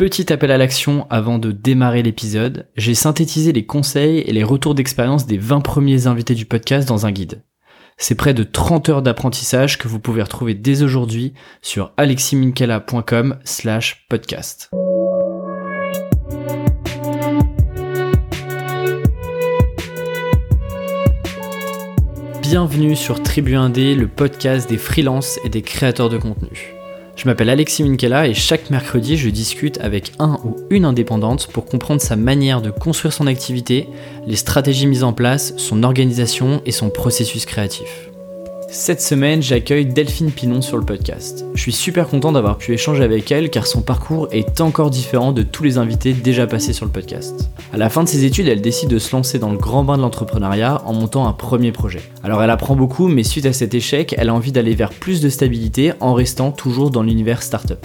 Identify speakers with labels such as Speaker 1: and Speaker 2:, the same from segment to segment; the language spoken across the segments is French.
Speaker 1: Petit appel à l'action avant de démarrer l'épisode, j'ai synthétisé les conseils et les retours d'expérience des 20 premiers invités du podcast dans un guide. C'est près de 30 heures d'apprentissage que vous pouvez retrouver dès aujourd'hui sur aleximinkela.com slash podcast. Bienvenue sur Tribu Indé, le podcast des freelances et des créateurs de contenu. Je m'appelle Alexis Minkela et chaque mercredi, je discute avec un ou une indépendante pour comprendre sa manière de construire son activité, les stratégies mises en place, son organisation et son processus créatif. Cette semaine, j'accueille Delphine Pinon sur le podcast. Je suis super content d'avoir pu échanger avec elle car son parcours est encore différent de tous les invités déjà passés sur le podcast. À la fin de ses études, elle décide de se lancer dans le grand bain de l'entrepreneuriat en montant un premier projet. Alors elle apprend beaucoup, mais suite à cet échec, elle a envie d'aller vers plus de stabilité en restant toujours dans l'univers startup.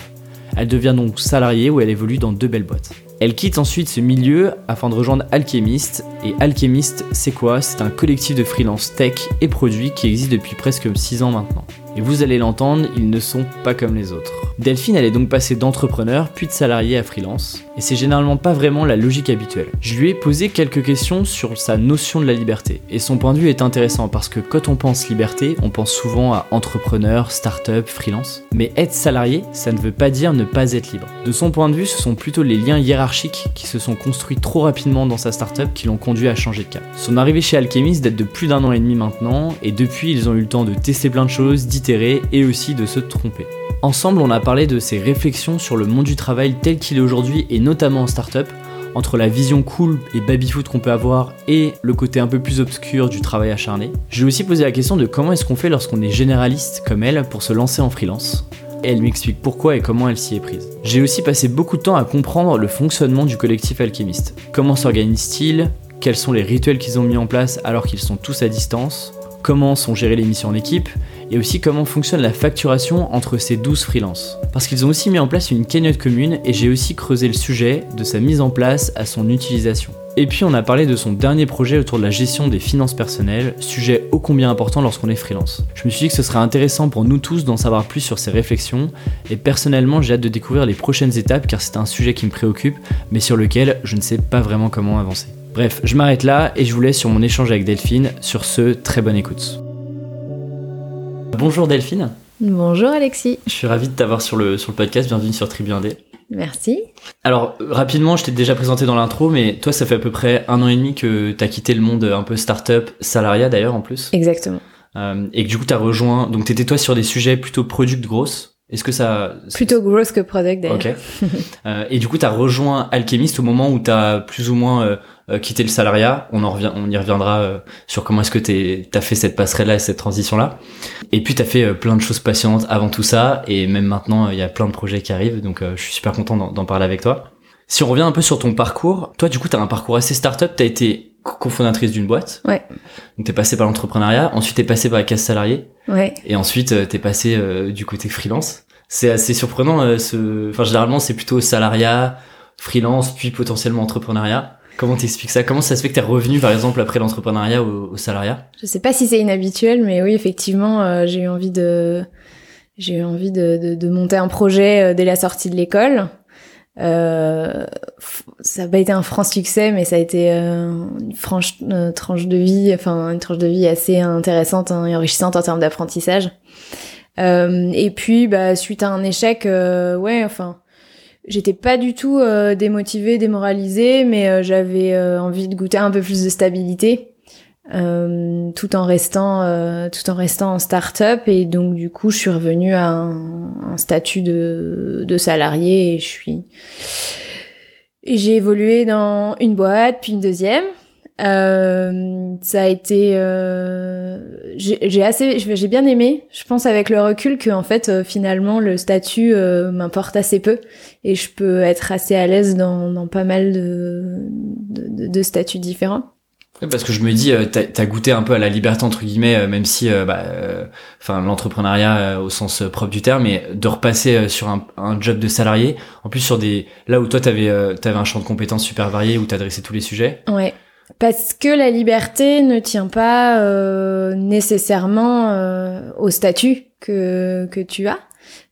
Speaker 1: Elle devient donc salariée où elle évolue dans deux belles boîtes. Elle quitte ensuite ce milieu afin de rejoindre Alchemist. Et Alchemist, c'est quoi? C'est un collectif de freelance tech et produits qui existe depuis presque 6 ans maintenant. Et vous allez l'entendre, ils ne sont pas comme les autres. Delphine, est donc passée d'entrepreneur puis de salarié à freelance. Et c'est généralement pas vraiment la logique habituelle. Je lui ai posé quelques questions sur sa notion de la liberté. Et son point de vue est intéressant parce que quand on pense liberté, on pense souvent à entrepreneur, start-up, freelance. Mais être salarié, ça ne veut pas dire ne pas être libre. De son point de vue, ce sont plutôt les liens hiérarchiques qui se sont construits trop rapidement dans sa start-up qui l'ont conduit à changer de cap. Son arrivée chez Alchemist date de plus d'un an et demi maintenant, et depuis, ils ont eu le temps de tester plein de choses, et aussi de se tromper. Ensemble, on a parlé de ses réflexions sur le monde du travail tel qu'il est aujourd'hui et notamment en start-up, entre la vision cool et baby-foot qu'on peut avoir et le côté un peu plus obscur du travail acharné. J'ai aussi posé la question de comment est-ce qu'on fait lorsqu'on est généraliste comme elle pour se lancer en freelance. Et elle m'explique pourquoi et comment elle s'y est prise. J'ai aussi passé beaucoup de temps à comprendre le fonctionnement du collectif alchimiste. Comment s'organise-t-il? Quels sont les rituels qu'ils ont mis en place alors qu'ils sont tous à distance? Comment sont gérées les missions en équipe et aussi comment fonctionne la facturation entre ces 12 freelances. Parce qu'ils ont aussi mis en place une cagnotte commune et j'ai aussi creusé le sujet de sa mise en place à son utilisation. Et puis on a parlé de son dernier projet autour de la gestion des finances personnelles, sujet ô combien important lorsqu'on est freelance. Je me suis dit que ce serait intéressant pour nous tous d'en savoir plus sur ses réflexions, et personnellement j'ai hâte de découvrir les prochaines étapes car c'est un sujet qui me préoccupe, mais sur lequel je ne sais pas vraiment comment avancer. Bref, je m'arrête là et je vous laisse sur mon échange avec Delphine. Sur ce, très bonne écoute. Bonjour Delphine.
Speaker 2: Bonjour Alexis.
Speaker 1: Je suis ravi de t'avoir sur le, sur le podcast. Bienvenue sur Tribu Indé.
Speaker 2: Merci.
Speaker 1: Alors, rapidement, je t'ai déjà présenté dans l'intro, mais toi, ça fait à peu près un an et demi que tu as quitté le monde un peu start-up, salariat d'ailleurs en plus.
Speaker 2: Exactement.
Speaker 1: Euh, et que du coup, tu as rejoint. Donc, tu étais toi sur des sujets plutôt product grosses. Est-ce que ça.
Speaker 2: Plutôt gross que product d'ailleurs.
Speaker 1: Ok. euh, et du coup, tu as rejoint Alchemist au moment où tu as plus ou moins. Euh, euh, quitter le salariat. On en revient, on y reviendra euh, sur comment est-ce que tu as fait cette passerelle-là et cette transition-là. Et puis tu as fait euh, plein de choses passionnantes avant tout ça, et même maintenant il y a plein de projets qui arrivent, donc je suis super content d'en parler avec toi. Si on revient un peu sur ton parcours, toi du coup tu as un parcours assez start-up, tu as été cofondatrice d'une boîte.
Speaker 2: Ouais.
Speaker 1: Donc t'es passé par l'entrepreneuriat, ensuite t'es passé par la case salariée.
Speaker 2: Ouais.
Speaker 1: Et ensuite t'es passé du côté freelance. C'est assez surprenant. ce... Enfin généralement c'est plutôt salariat, freelance, puis potentiellement entrepreneuriat. Comment t'expliques ça? Comment ça se fait que t'es revenu, par exemple, après l'entrepreneuriat au, salariat?
Speaker 2: Je sais pas si c'est inhabituel, mais oui, effectivement, euh, j'ai eu envie de j'ai eu envie de, de, monter un projet euh, dès la sortie de l'école. Euh, ça n'a pas été un franc succès, mais ça a été une franche tranche de vie, enfin une tranche de vie assez intéressante hein, et enrichissante en termes d'apprentissage. et puis, bah, suite à un échec, ouais, enfin J'étais pas du tout euh, démotivée, démoralisée, mais euh, j'avais euh, envie de goûter un peu plus de stabilité, euh, tout en restant, tout en restant en start-up. Et donc du coup, je suis revenue à un, un statut de, de salarié et je suis. Et j'ai évolué dans une boîte, puis une deuxième. Euh, ça a été, euh, j'ai assez, j'ai bien aimé. Je pense avec le recul que en fait euh, finalement le statut euh, m'importe assez peu et je peux être assez à l'aise dans, dans pas mal de, de, de statuts différents.
Speaker 1: Parce que je me dis, t'as as goûté un peu à la liberté entre guillemets, même si, bah, enfin, l'entrepreneuriat au sens propre du terme, mais de repasser sur un, un, job de salarié, en plus sur des, là où toi t'avais, t'avais un champ de compétences super varié où t'adressais tous les sujets.
Speaker 2: Ouais. Parce que la liberté ne tient pas euh, nécessairement euh, au statut que, que tu as.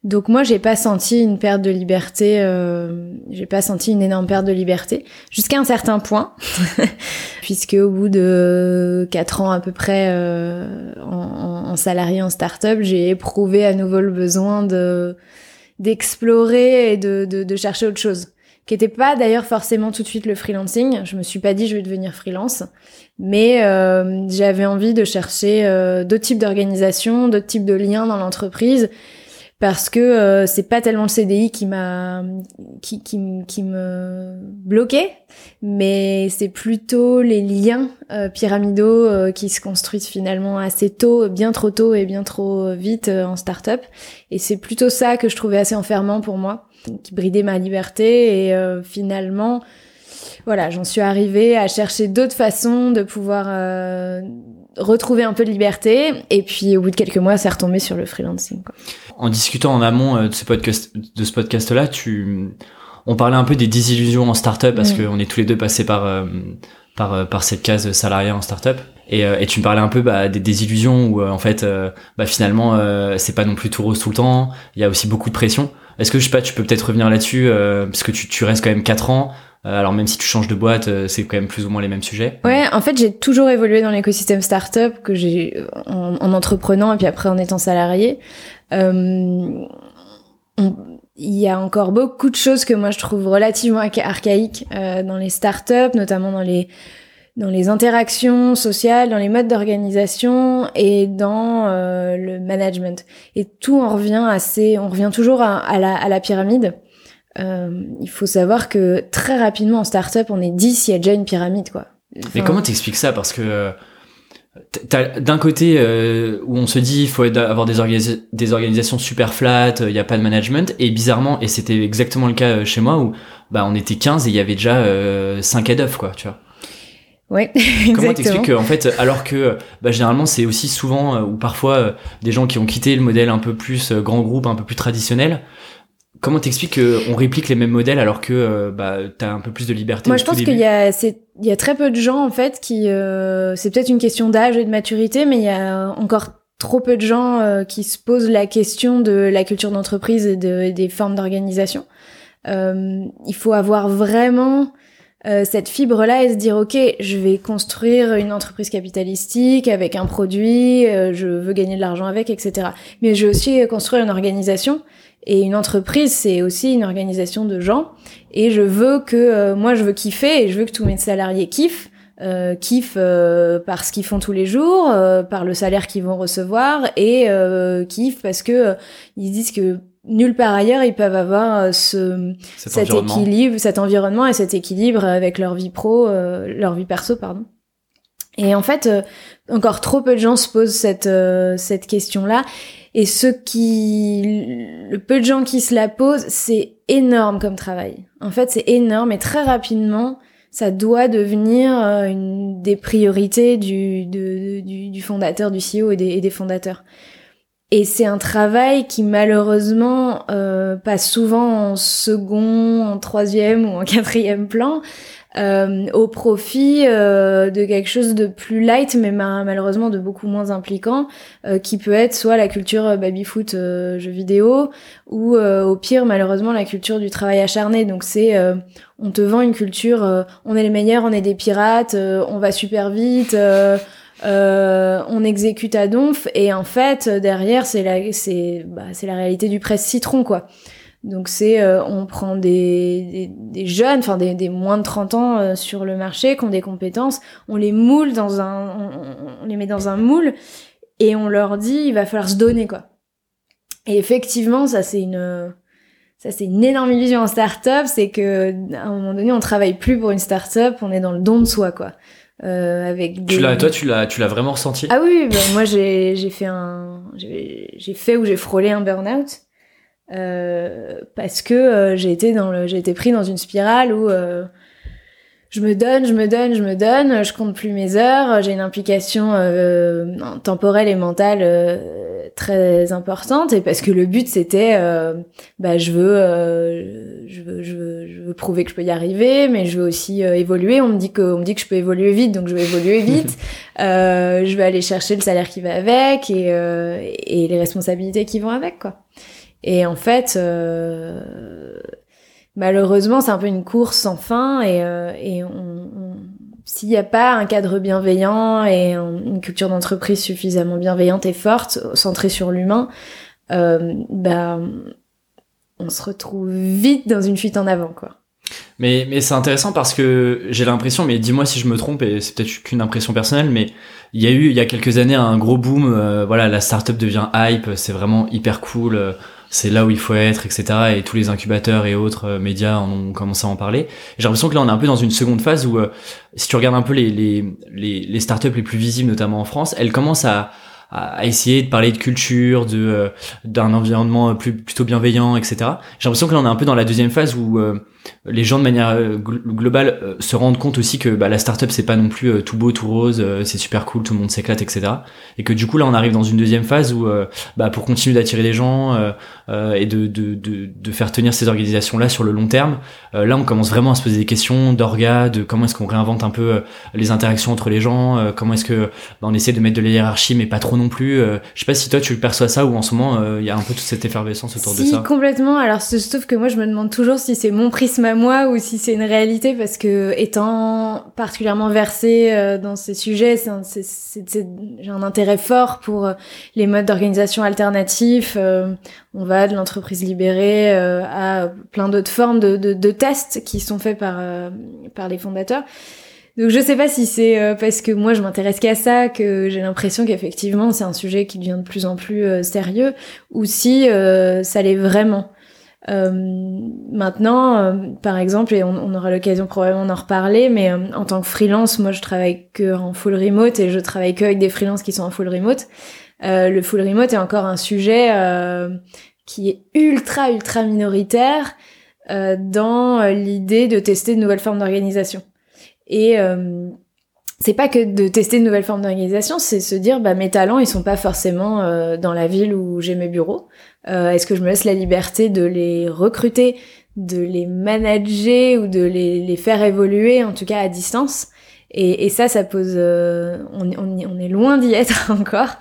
Speaker 2: Donc moi, j'ai pas senti une perte de liberté. Euh, j'ai pas senti une énorme perte de liberté jusqu'à un certain point, puisque au bout de quatre ans à peu près euh, en, en, salarié en start-up, j'ai éprouvé à nouveau le besoin de d'explorer et de, de, de chercher autre chose. Qui était pas d'ailleurs forcément tout de suite le freelancing. Je me suis pas dit je vais devenir freelance, mais euh, j'avais envie de chercher euh, d'autres types d'organisations, d'autres types de liens dans l'entreprise parce que euh, c'est pas tellement le CDI qui m'a qui, qui, qui me bloquait, mais c'est plutôt les liens euh, pyramidaux euh, qui se construisent finalement assez tôt, bien trop tôt et bien trop vite en start-up. Et c'est plutôt ça que je trouvais assez enfermant pour moi, qui bridait ma liberté et finalement voilà, j'en suis arrivée à chercher d'autres façons de pouvoir retrouver un peu de liberté. Et puis, au bout de quelques mois, c'est retombé sur le freelancing. Quoi.
Speaker 1: En discutant en amont euh, de ce podcast, de ce podcast-là, tu, on parlait un peu des désillusions en startup parce qu'on est tous les deux passés par euh, par euh, par cette case salariat en startup. Et, et tu me parlais un peu bah, des désillusions où en fait, bah, finalement, c'est pas non plus tout rose tout le temps. Il y a aussi beaucoup de pression. Est-ce que je sais pas, tu peux peut-être revenir là-dessus parce que tu, tu restes quand même quatre ans. Euh, alors même si tu changes de boîte, euh, c'est quand même plus ou moins les mêmes sujets.
Speaker 2: Ouais, en fait, j'ai toujours évolué dans l'écosystème startup que j'ai en, en, entreprenant et puis après en étant salarié. Euh, il y a encore beaucoup de choses que moi je trouve relativement archaïques dans les startups, notamment dans les dans les interactions sociales, dans les modes d'organisation et dans le management. Et tout en revient assez, on revient toujours à, la, à la pyramide. Euh, il faut savoir que très rapidement en startup, on est 10, il y a déjà une pyramide, quoi.
Speaker 1: Mais comment t'expliques ça? Parce que euh, d'un côté euh, où on se dit il faut avoir des, des organisations super flat, il n'y a pas de management, et bizarrement, et c'était exactement le cas chez moi où bah on était 15 et il y avait déjà 5 head of quoi, tu vois.
Speaker 2: Ouais,
Speaker 1: Comment t'expliques en fait, alors que bah, généralement c'est aussi souvent ou parfois des gens qui ont quitté le modèle un peu plus grand groupe, un peu plus traditionnel, Comment t'expliques qu'on réplique les mêmes modèles alors que euh, bah, t'as un peu plus de liberté
Speaker 2: Moi, je pense qu'il y a, il y a très peu de gens en fait qui, euh, c'est peut-être une question d'âge et de maturité, mais il y a encore trop peu de gens euh, qui se posent la question de la culture d'entreprise et de, des formes d'organisation. Euh, il faut avoir vraiment cette fibre-là et se dire ok, je vais construire une entreprise capitalistique avec un produit, je veux gagner de l'argent avec, etc. Mais je veux aussi construire une organisation et une entreprise, c'est aussi une organisation de gens. Et je veux que, euh, moi, je veux kiffer et je veux que tous mes salariés kiffent. Euh, kiffent euh, par ce qu'ils font tous les jours, euh, par le salaire qu'ils vont recevoir et kiffent parce que ils disent que nulle part ailleurs ils peuvent avoir ce cet, équilibre, cet environnement et cet équilibre avec leur vie pro, leur vie perso, pardon. Et en fait, encore trop peu de gens se posent cette cette question-là. Et ce qui, le peu de gens qui se la posent, c'est énorme comme travail. En fait, c'est énorme et très rapidement, ça doit devenir euh, une des priorités du, du, du, fondateur, du CEO et des, et des fondateurs. Et c'est un travail qui malheureusement euh, passe souvent en second, en troisième ou en quatrième plan, euh, au profit euh, de quelque chose de plus light, mais malheureusement de beaucoup moins impliquant, euh, qui peut être soit la culture baby-foot jeux vidéo, ou au pire malheureusement la culture du travail acharné. Donc c'est on te vend une culture, on est les meilleurs, on est des pirates, on va super vite. on exécute à donf et en fait derrière c'est la c'est bah, c'est la réalité du presse citron quoi donc c'est, euh, on prend des, des, jeunes, enfin des, des, moins de 30 ans euh, sur le marché, qui ont des compétences, on les moule dans un, on, les met dans un moule et on leur dit il va falloir se donner quoi. Et effectivement, ça c'est une, ça c'est une énorme illusion en start-up, c'est que à un moment donné on travaille plus pour une start-up, on est dans le don de soi quoi. Euh, avec
Speaker 1: des... tu l'as, toi tu l'as, tu l'as vraiment ressenti?
Speaker 2: Ah oui, ben moi j'ai, j'ai fait un, j'ai fait ou j'ai frôlé un burn-out. Euh, parce que euh, j'ai été dans le, j'ai été pris dans une spirale où euh, je me donne, je me donne, je me donne, je compte plus mes heures, j'ai une implication temporelle et mentale très importante et parce que le but c'était bah je veux, je veux je veux je veux prouver que je peux y arriver mais je veux aussi évoluer. On me dit que on me dit que je peux évoluer vite donc je vais évoluer vite. Je vais aller chercher le salaire qui va avec et et les responsabilités qui vont avec quoi Et en fait, euh, malheureusement, c'est un peu une course sans fin et, euh, s'il n'y a pas un cadre bienveillant et une culture d'entreprise suffisamment bienveillante et forte, centrée sur l'humain, euh, bah, on se retrouve vite dans une fuite en avant, quoi.
Speaker 1: Mais, mais c'est intéressant parce que j'ai l'impression, mais dis-moi si je me trompe, et c'est peut-être qu'une impression personnelle, mais il y a eu il y a quelques années un gros boom. Euh, voilà, la startup devient hype, c'est vraiment hyper cool. Euh, c'est là où il faut être, etc. Et tous les incubateurs et autres euh, médias ont commencé à en parler. J'ai l'impression que là, on est un peu dans une seconde phase où, si tu regardes un peu les, les, les, les startups les plus visibles, notamment en France, elles commencent à, à essayer de parler de culture, de euh, d'un environnement plus plutôt bienveillant, etc. J'ai l'impression que là on est un peu dans la deuxième phase où euh, les gens de manière euh, globale se rendent compte aussi que bah, la startup c'est pas non plus tout beau, tout rose, c'est super cool, tout le monde s'éclate, etc. Et que du coup là on arrive dans une deuxième phase où bah, pour continuer d'attirer des gens et de, de, de, de, faire tenir ces organisations là sur le long terme, là on commence vraiment à se poser des questions d'orga, de comment est-ce qu'on réinvente un peu les interactions entre les gens, comment est-ce que bah, on essaie de mettre de la hiérarchie mais pas trop non plus. Euh, je sais pas si toi tu perçois ça ou en ce moment euh, il y a un peu toute cette effervescence autour de ça.
Speaker 2: complètement. Alors sauf que moi je me demande toujours si c'est mon prisme à moi ou si c'est une réalité parce que étant particulièrement versée euh, dans ces sujets, j'ai un intérêt fort pour les modes d'organisation alternatifs. On va de l'entreprise libérée à plein d'autres formes de, de, de, tests qui sont faits par par les fondateurs. Donc je sais pas si c'est euh, parce que moi je m'intéresse qu'à ça que j'ai l'impression qu'effectivement c'est un sujet qui devient de plus en plus euh, sérieux ou si euh, ça l'est vraiment. maintenant, par exemple, et on, aura l'occasion probablement d'en reparler, mais en tant que freelance, moi je travaille que en full remote et je travaille que avec des freelances qui sont en full remote. Le full remote est encore un sujet qui est ultra ultra minoritaire dans l'idée de tester de nouvelles formes d'organisation. Et euh, c'est pas que de tester de nouvelles formes d'organisation, c'est se dire bah mes talents ils sont pas forcément euh, dans la ville où j'ai mes bureaux. Euh, Est-ce que je me laisse la liberté de les recruter, de les manager ou de les, les faire évoluer, en tout cas à distance? Et, et ça, ça pose, euh, on, on, on, est loin d'y être encore.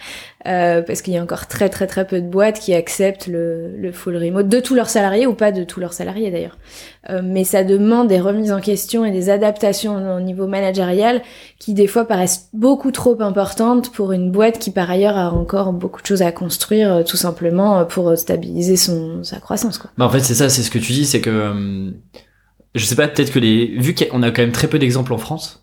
Speaker 2: Euh, parce qu'il y a encore très très très peu de boîtes qui acceptent le, le full remote de tous leurs salariés ou pas de tous leurs salariés d'ailleurs. Euh, mais ça demande des remises en question et des adaptations au niveau managérial qui des fois paraissent beaucoup trop importantes pour une boîte qui par ailleurs a encore beaucoup de choses à construire euh, tout simplement euh, pour stabiliser son sa croissance quoi.
Speaker 1: Bah en fait c'est ça, c'est ce que tu dis, c'est que je sais pas peut-être que les vu qu'on a quand même très peu d'exemples en France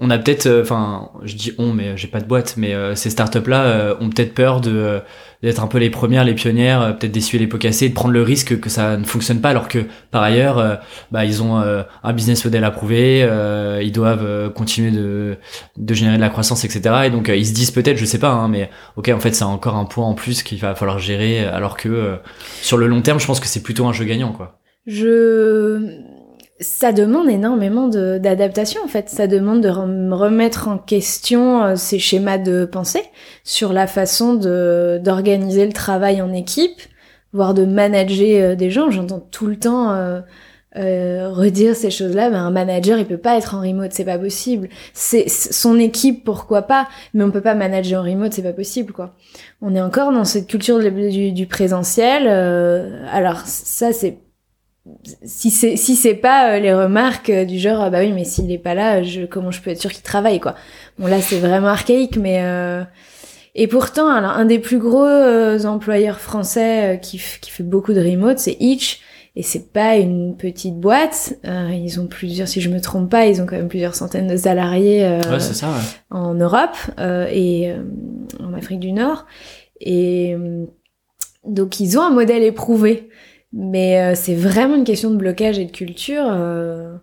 Speaker 1: on a peut-être, euh, enfin, je dis on, mais j'ai pas de boîte, mais euh, ces startups-là euh, ont peut-être peur de d'être un peu les premières, les pionnières, peut-être d'essuyer les pots cassés, de prendre le risque que ça ne fonctionne pas, alors que par ailleurs, bah ils ont un business model à prouver, ils doivent continuer de de générer de la croissance, etc. Et donc ils se disent peut-être, je sais pas, hein, mais ok, en fait c'est encore un point en plus qu'il va falloir gérer, alors que sur le long terme, je pense que c'est plutôt un jeu gagnant, quoi.
Speaker 2: Je ça demande énormément d'adaptation en fait. Ça demande de remettre en question euh, ces schémas de pensée sur la façon d'organiser le travail en équipe, voire de manager euh, des gens. J'entends tout le temps euh, euh redire ces choses-là. Ben, un manager, il peut pas être en remote, c'est pas possible. C'est son équipe, pourquoi pas, mais on peut pas manager en remote, c'est pas possible quoi. On est encore dans cette culture du, du présentiel. alors ça, c'est si c'est si c'est pas euh, les remarques euh, du genre ah bah oui mais s'il est pas là je comment je peux être sûr qu'il travaille quoi. Bon là c'est vraiment archaïque mais euh... et pourtant alors un des plus gros euh, employeurs français qui qui fait beaucoup de remote c'est Itch et c'est pas une petite boîte. Ils ont plusieurs si je me trompe pas ils ont quand même plusieurs centaines de salariés
Speaker 1: ouais, ça, ouais.
Speaker 2: en Europe et en Afrique du Nord. Et donc ils ont un modèle éprouvé mais euh, c'est vraiment une question de blocage et de culture. Euh,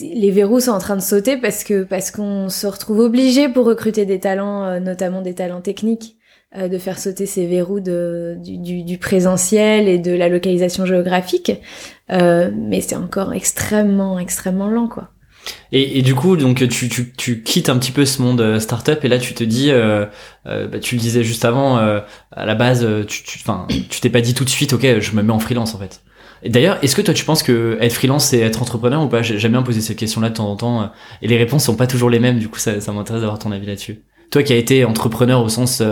Speaker 2: les verrous sont en train de sauter parce que parce qu'on se retrouve obligé pour recruter des talents, euh, notamment des talents techniques, de faire sauter ces verrous du, présentiel et de la localisation géographique. mais c'est encore extrêmement extrêmement lent quoi.
Speaker 1: Et, et, du coup, donc tu, tu, tu, quittes un petit peu ce monde euh, startup et là tu te dis, euh, euh, bah, tu le disais juste avant, euh, à la base, tu, tu, tu t'es pas dit tout de suite, ok, je me mets en freelance en fait. Et d'ailleurs, est-ce que toi tu penses que être freelance c'est être entrepreneur ou pas? J'ai jamais posé cette question-là de temps en temps et les réponses sont pas toujours les mêmes. Du coup, ça, ça m'intéresse d'avoir ton avis là-dessus. toi qui as été entrepreneur au sens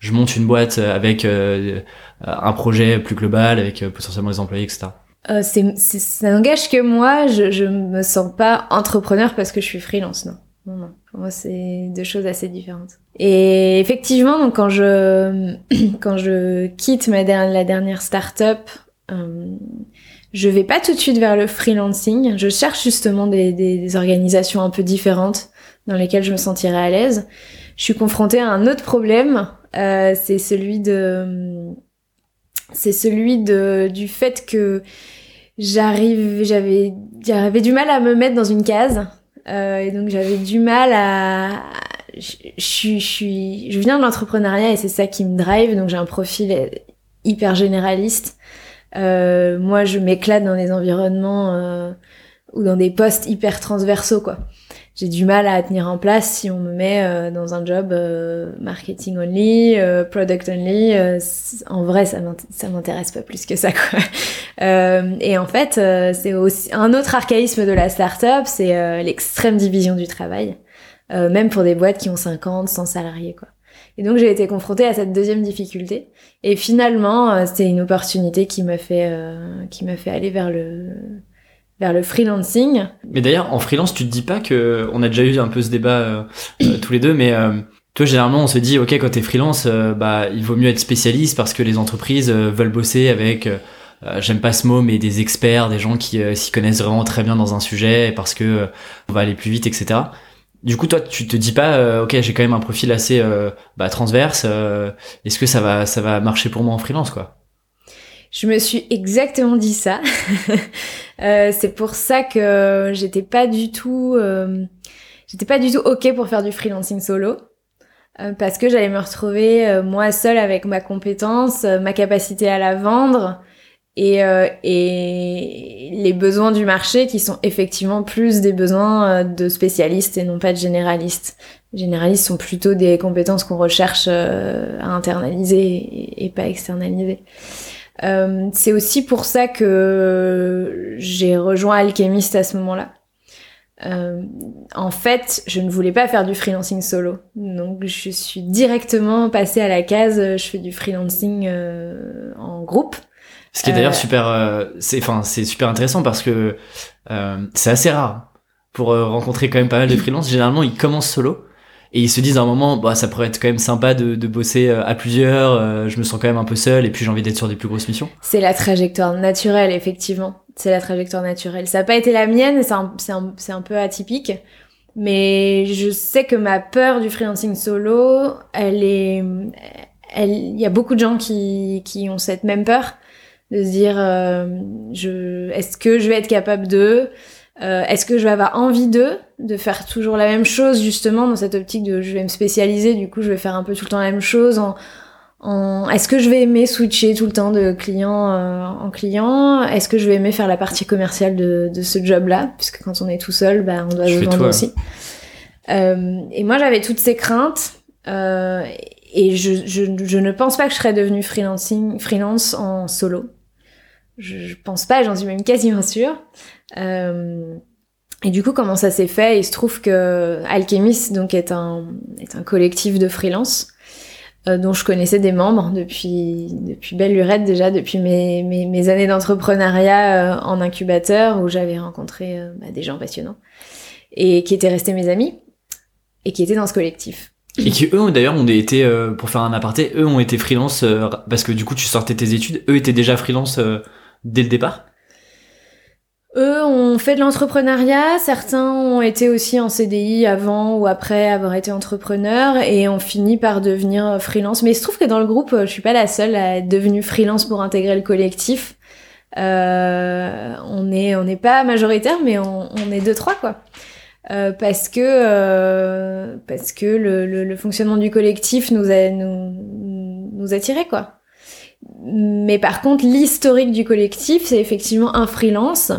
Speaker 1: je monte une boîte avec un projet plus global avec potentiellement des employés etc
Speaker 2: euh, c'est, ça n'engage que moi. Je, je me sens pas entrepreneur parce que je suis freelance, non. Non, non. Pour moi, c'est deux choses assez différentes. Et effectivement, donc quand je quand je quitte ma la dernière startup, euh, je vais pas tout de suite vers le freelancing. Je cherche justement des, des, des organisations un peu différentes dans lesquelles je me sentirais à l'aise. Je suis confrontée à un autre problème. Euh, c'est celui de c'est celui de du fait que j'arrive, j'avais, j'avais du mal à me mettre dans une case. Euh, et donc j'avais du mal à, je, je, suis, je viens de l'entrepreneuriat et c'est ça qui me drive. Donc j'ai un profil hyper généraliste. Euh, moi, je m'éclate dans des environnements euh, ou dans des postes hyper transversaux, quoi j'ai du mal à tenir en place si on me met euh, dans un job euh, marketing only, euh, product only. en vrai, ça m'intéresse pas plus que ça. Quoi. et en fait, c'est aussi un autre archaïsme de la startup, c'est l'extrême division du travail, même pour des boîtes qui ont 50, 100 salariés. Quoi. Et donc j'ai été confrontée à cette deuxième difficulté. Et finalement, c'était une opportunité qui m'a fait qui m'a fait aller vers le le freelancing.
Speaker 1: Mais d'ailleurs, en freelance, tu te dis pas que on a déjà eu un peu ce débat euh, euh, tous les deux, mais euh, toi, généralement, on se dit, ok, quand t'es freelance, bah, il vaut mieux être spécialiste parce que les entreprises veulent bosser avec, j'aime pas ce mot, mais des experts, des gens qui s'y connaissent vraiment très bien dans un sujet parce que on va aller plus vite, etc. Du coup, toi, tu te dis pas, ok, j'ai quand même un profil assez bah, transverse. Est-ce que ça va, ça va marcher pour moi en freelance, quoi?
Speaker 2: Je me suis exactement dit ça. euh, c'est pour ça que j'étais pas du tout, euh, j'étais pas du tout ok pour faire du freelancing solo. Euh, parce que j'allais me retrouver euh, moi seule avec ma compétence, ma capacité à la vendre et, et les besoins du marché qui sont effectivement plus des besoins de spécialistes et non pas de généralistes. Généralistes sont plutôt des compétences qu'on recherche à internaliser et, et pas externaliser. Euh, c'est aussi pour ça que j'ai rejoint Alchemist à ce moment-là. Euh, en fait, je ne voulais pas faire du freelancing solo, donc je suis directement passée à la case. Je fais du freelancing euh, en groupe.
Speaker 1: Ce qui est d'ailleurs super, c'est enfin c'est super intéressant parce que c'est assez rare pour rencontrer quand même pas mal de freelances. Généralement, ils commencent solo et ils se disent à un moment bah ça pourrait être quand même sympa de, bosser euh, à plusieurs euh, je me sens quand même un peu seul et puis j'ai envie d'être sur des plus grosses missions.
Speaker 2: C'est la trajectoire naturelle effectivement. C'est la trajectoire naturelle. Ça n'a pas été la mienne c'est un, un, un, peu atypique. Mais je sais que ma peur du freelancing solo elle est il y a beaucoup de gens qui qui ont cette même peur. De se dire euh, je est-ce que je vais être capable de euh, Est-ce que je vais avoir envie d'eux, de faire toujours la même chose justement dans cette optique de je vais me spécialiser, du coup je vais faire un peu tout le temps la même chose en, en... Est-ce que je vais aimer switcher tout le temps de client euh, en client? Est-ce que je vais aimer faire la partie commerciale de, de ce job-là? Puisque quand on est tout seul, bah, on doit se vendre aussi. Euh, et moi j'avais toutes ces craintes euh, et je, je, je, ne pense pas que je serais devenue freelancing, freelance en solo. Je, je pense pas, j'en suis même quasiment sûre. Euh, et du coup, comment ça s'est fait? Il se trouve que Alchemist donc est un est un collectif de freelance euh, dont je connaissais des membres depuis depuis belle lurette déjà depuis mes mes, années d'entrepreneuriat euh, en incubateur où j'avais rencontré bah, des gens passionnants et qui étaient restés mes amis et qui étaient dans ce collectif.
Speaker 1: Et qui eux d'ailleurs ont été pour faire un aparté, eux ont été freelance parce que du coup tu sortais tes études, eux étaient déjà freelance dès le départ?
Speaker 2: Eux ont fait de l'entrepreneuriat, certains ont été aussi en CDI avant ou après avoir été entrepreneurs et ont fini par devenir freelance. Mais il se trouve que dans le groupe, je suis pas la seule à être devenue freelance pour intégrer le collectif. Euh, on est on n'est pas majoritaire, mais on, est deux trois quoi. Euh, parce que euh, parce que le, fonctionnement du collectif nous a nous nous quoi. Mais par contre, l'historique du collectif, c'est effectivement un freelance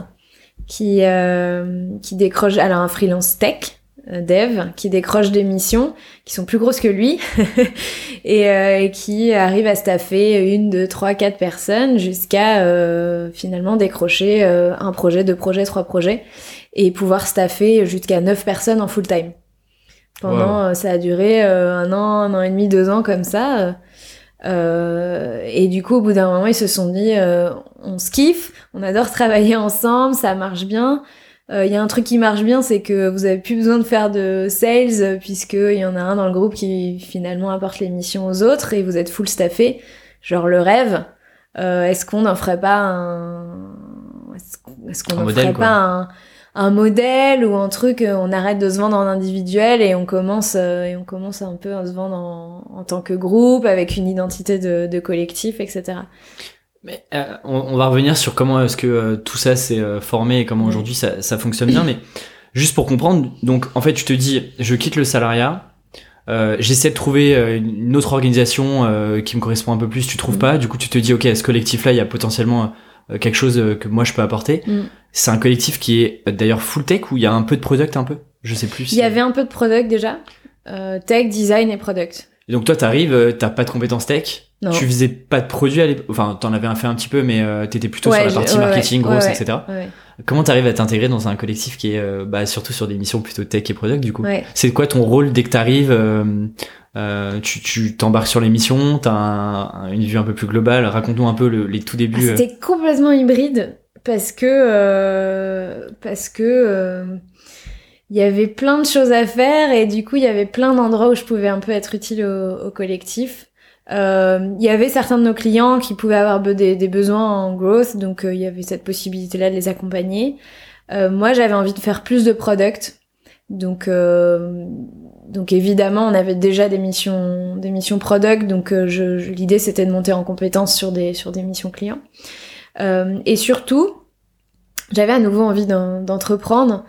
Speaker 2: qui euh, qui décroche alors un freelance tech euh, dev qui décroche des missions qui sont plus grosses que lui et, euh, et, qui arrive à staffer une, deux, trois, quatre personnes jusqu'à euh, finalement décrocher euh, un projet, deux projets, trois projets et pouvoir staffer jusqu'à neuf personnes en full time. Pendant, ça a duré un an, un an et demi, deux ans comme ça. Et du coup, au bout d'un moment, ils se sont dit, on se kiffe, on adore travailler ensemble, ça marche bien. Il y a un truc qui marche bien, c'est que vous avez plus besoin de faire de sales puisqu'il y en a un dans le groupe qui finalement apporte les missions aux autres et vous êtes full staffé. Genre le rêve. Est-ce qu'on n'en ferait pas un est-ce qu'on n'en ferait pas un un modèle ou un truc, euh, on arrête de se vendre en individuel et on commence euh, et on commence un peu à se vendre en, tant que groupe avec une identité de, de collectif, etc.
Speaker 1: Mais euh, on, va revenir sur comment est-ce que tout ça s'est formé et comment aujourd'hui ça, ça, fonctionne bien. Mais juste pour comprendre, donc en fait, tu te dis, je quitte le salariat. j'essaie de trouver une autre organisation qui me correspond un peu plus, tu trouves mm. pas, du coup tu te dis ok, ce collectif là il y a potentiellement quelque chose que moi je peux apporter. Mm. C'est un collectif qui est euh, d'ailleurs full tech ou il y a un peu de product un peu? Je sais plus.
Speaker 2: Il y avait un peu de product déjà. Euh, tech, design et product.
Speaker 1: Et donc toi, t'arrives, euh, t'as pas de compétences tech?
Speaker 2: Non.
Speaker 1: Tu faisais pas de produits à l'époque. Enfin, t'en avais fait un petit peu, mais euh, t'étais plutôt sur la partie marketing, grosse, etc. Comment t'arrives à t'intégrer dans un collectif qui est euh, bah, surtout sur des missions plutôt tech et product du coup? C'est quoi ton rôle dès que t'arrives euh, tu, tu t'embarques sur les missions, t'as une vue un peu plus globale. Raconte-nous un peu les tout débuts.
Speaker 2: Ah, c'était complètement hybride parce que euh, parce que euh, il y avait plein de choses à faire et du coup il y avait plein d'endroits où je pouvais un peu être utile au, collectif. Euh, il y avait certains de nos clients qui pouvaient avoir des, des besoins en growth, donc il y avait cette possibilité-là de les accompagner. moi, j'avais envie de faire plus de product, donc donc évidemment, on avait déjà des missions des missions product, donc je, l'idée c'était de monter en compétence sur des sur des missions clients. Euh, et surtout, j'avais à nouveau envie d'entreprendre.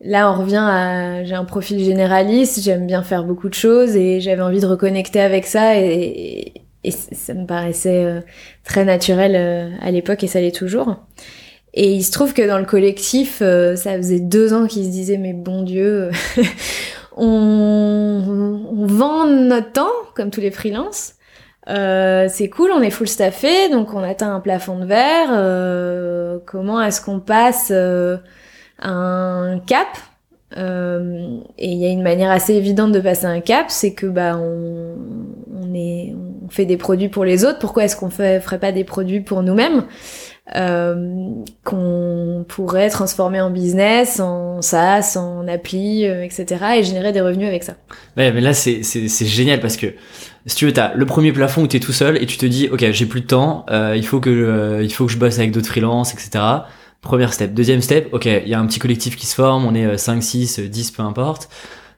Speaker 2: Là, on revient à j'ai un profil généraliste, j'aime bien faire beaucoup de choses et j'avais envie de reconnecter avec ça et, et ça me paraissait euh, très naturel euh, à l'époque et ça l'est toujours. Et il se trouve que dans le collectif, ça faisait deux ans qu'ils se disaient mais bon Dieu, on, on, vend notre temps comme tous les freelances euh, c'est cool, on est full staffé, donc on atteint un plafond de verre. Euh, comment est-ce qu'on passe euh, un cap? Et il y a une manière assez évidente de passer un cap, c'est que bah on, on, on fait des produits pour les autres. Pourquoi est-ce qu'on ferait pas des produits pour nous-mêmes? Euh, qu'on pourrait transformer en business, en SaaS, en appli, etc. et générer des revenus avec ça.
Speaker 1: Ouais, mais là c'est génial parce que si tu veux, t'as le premier plafond où t'es tout seul et tu te dis, ok, j'ai plus de temps, euh, il faut que euh, il faut que je bosse avec d'autres freelances, etc. Première step. Deuxième step, ok, il y a un petit collectif qui se forme, on est 5, 6, 10, peu importe.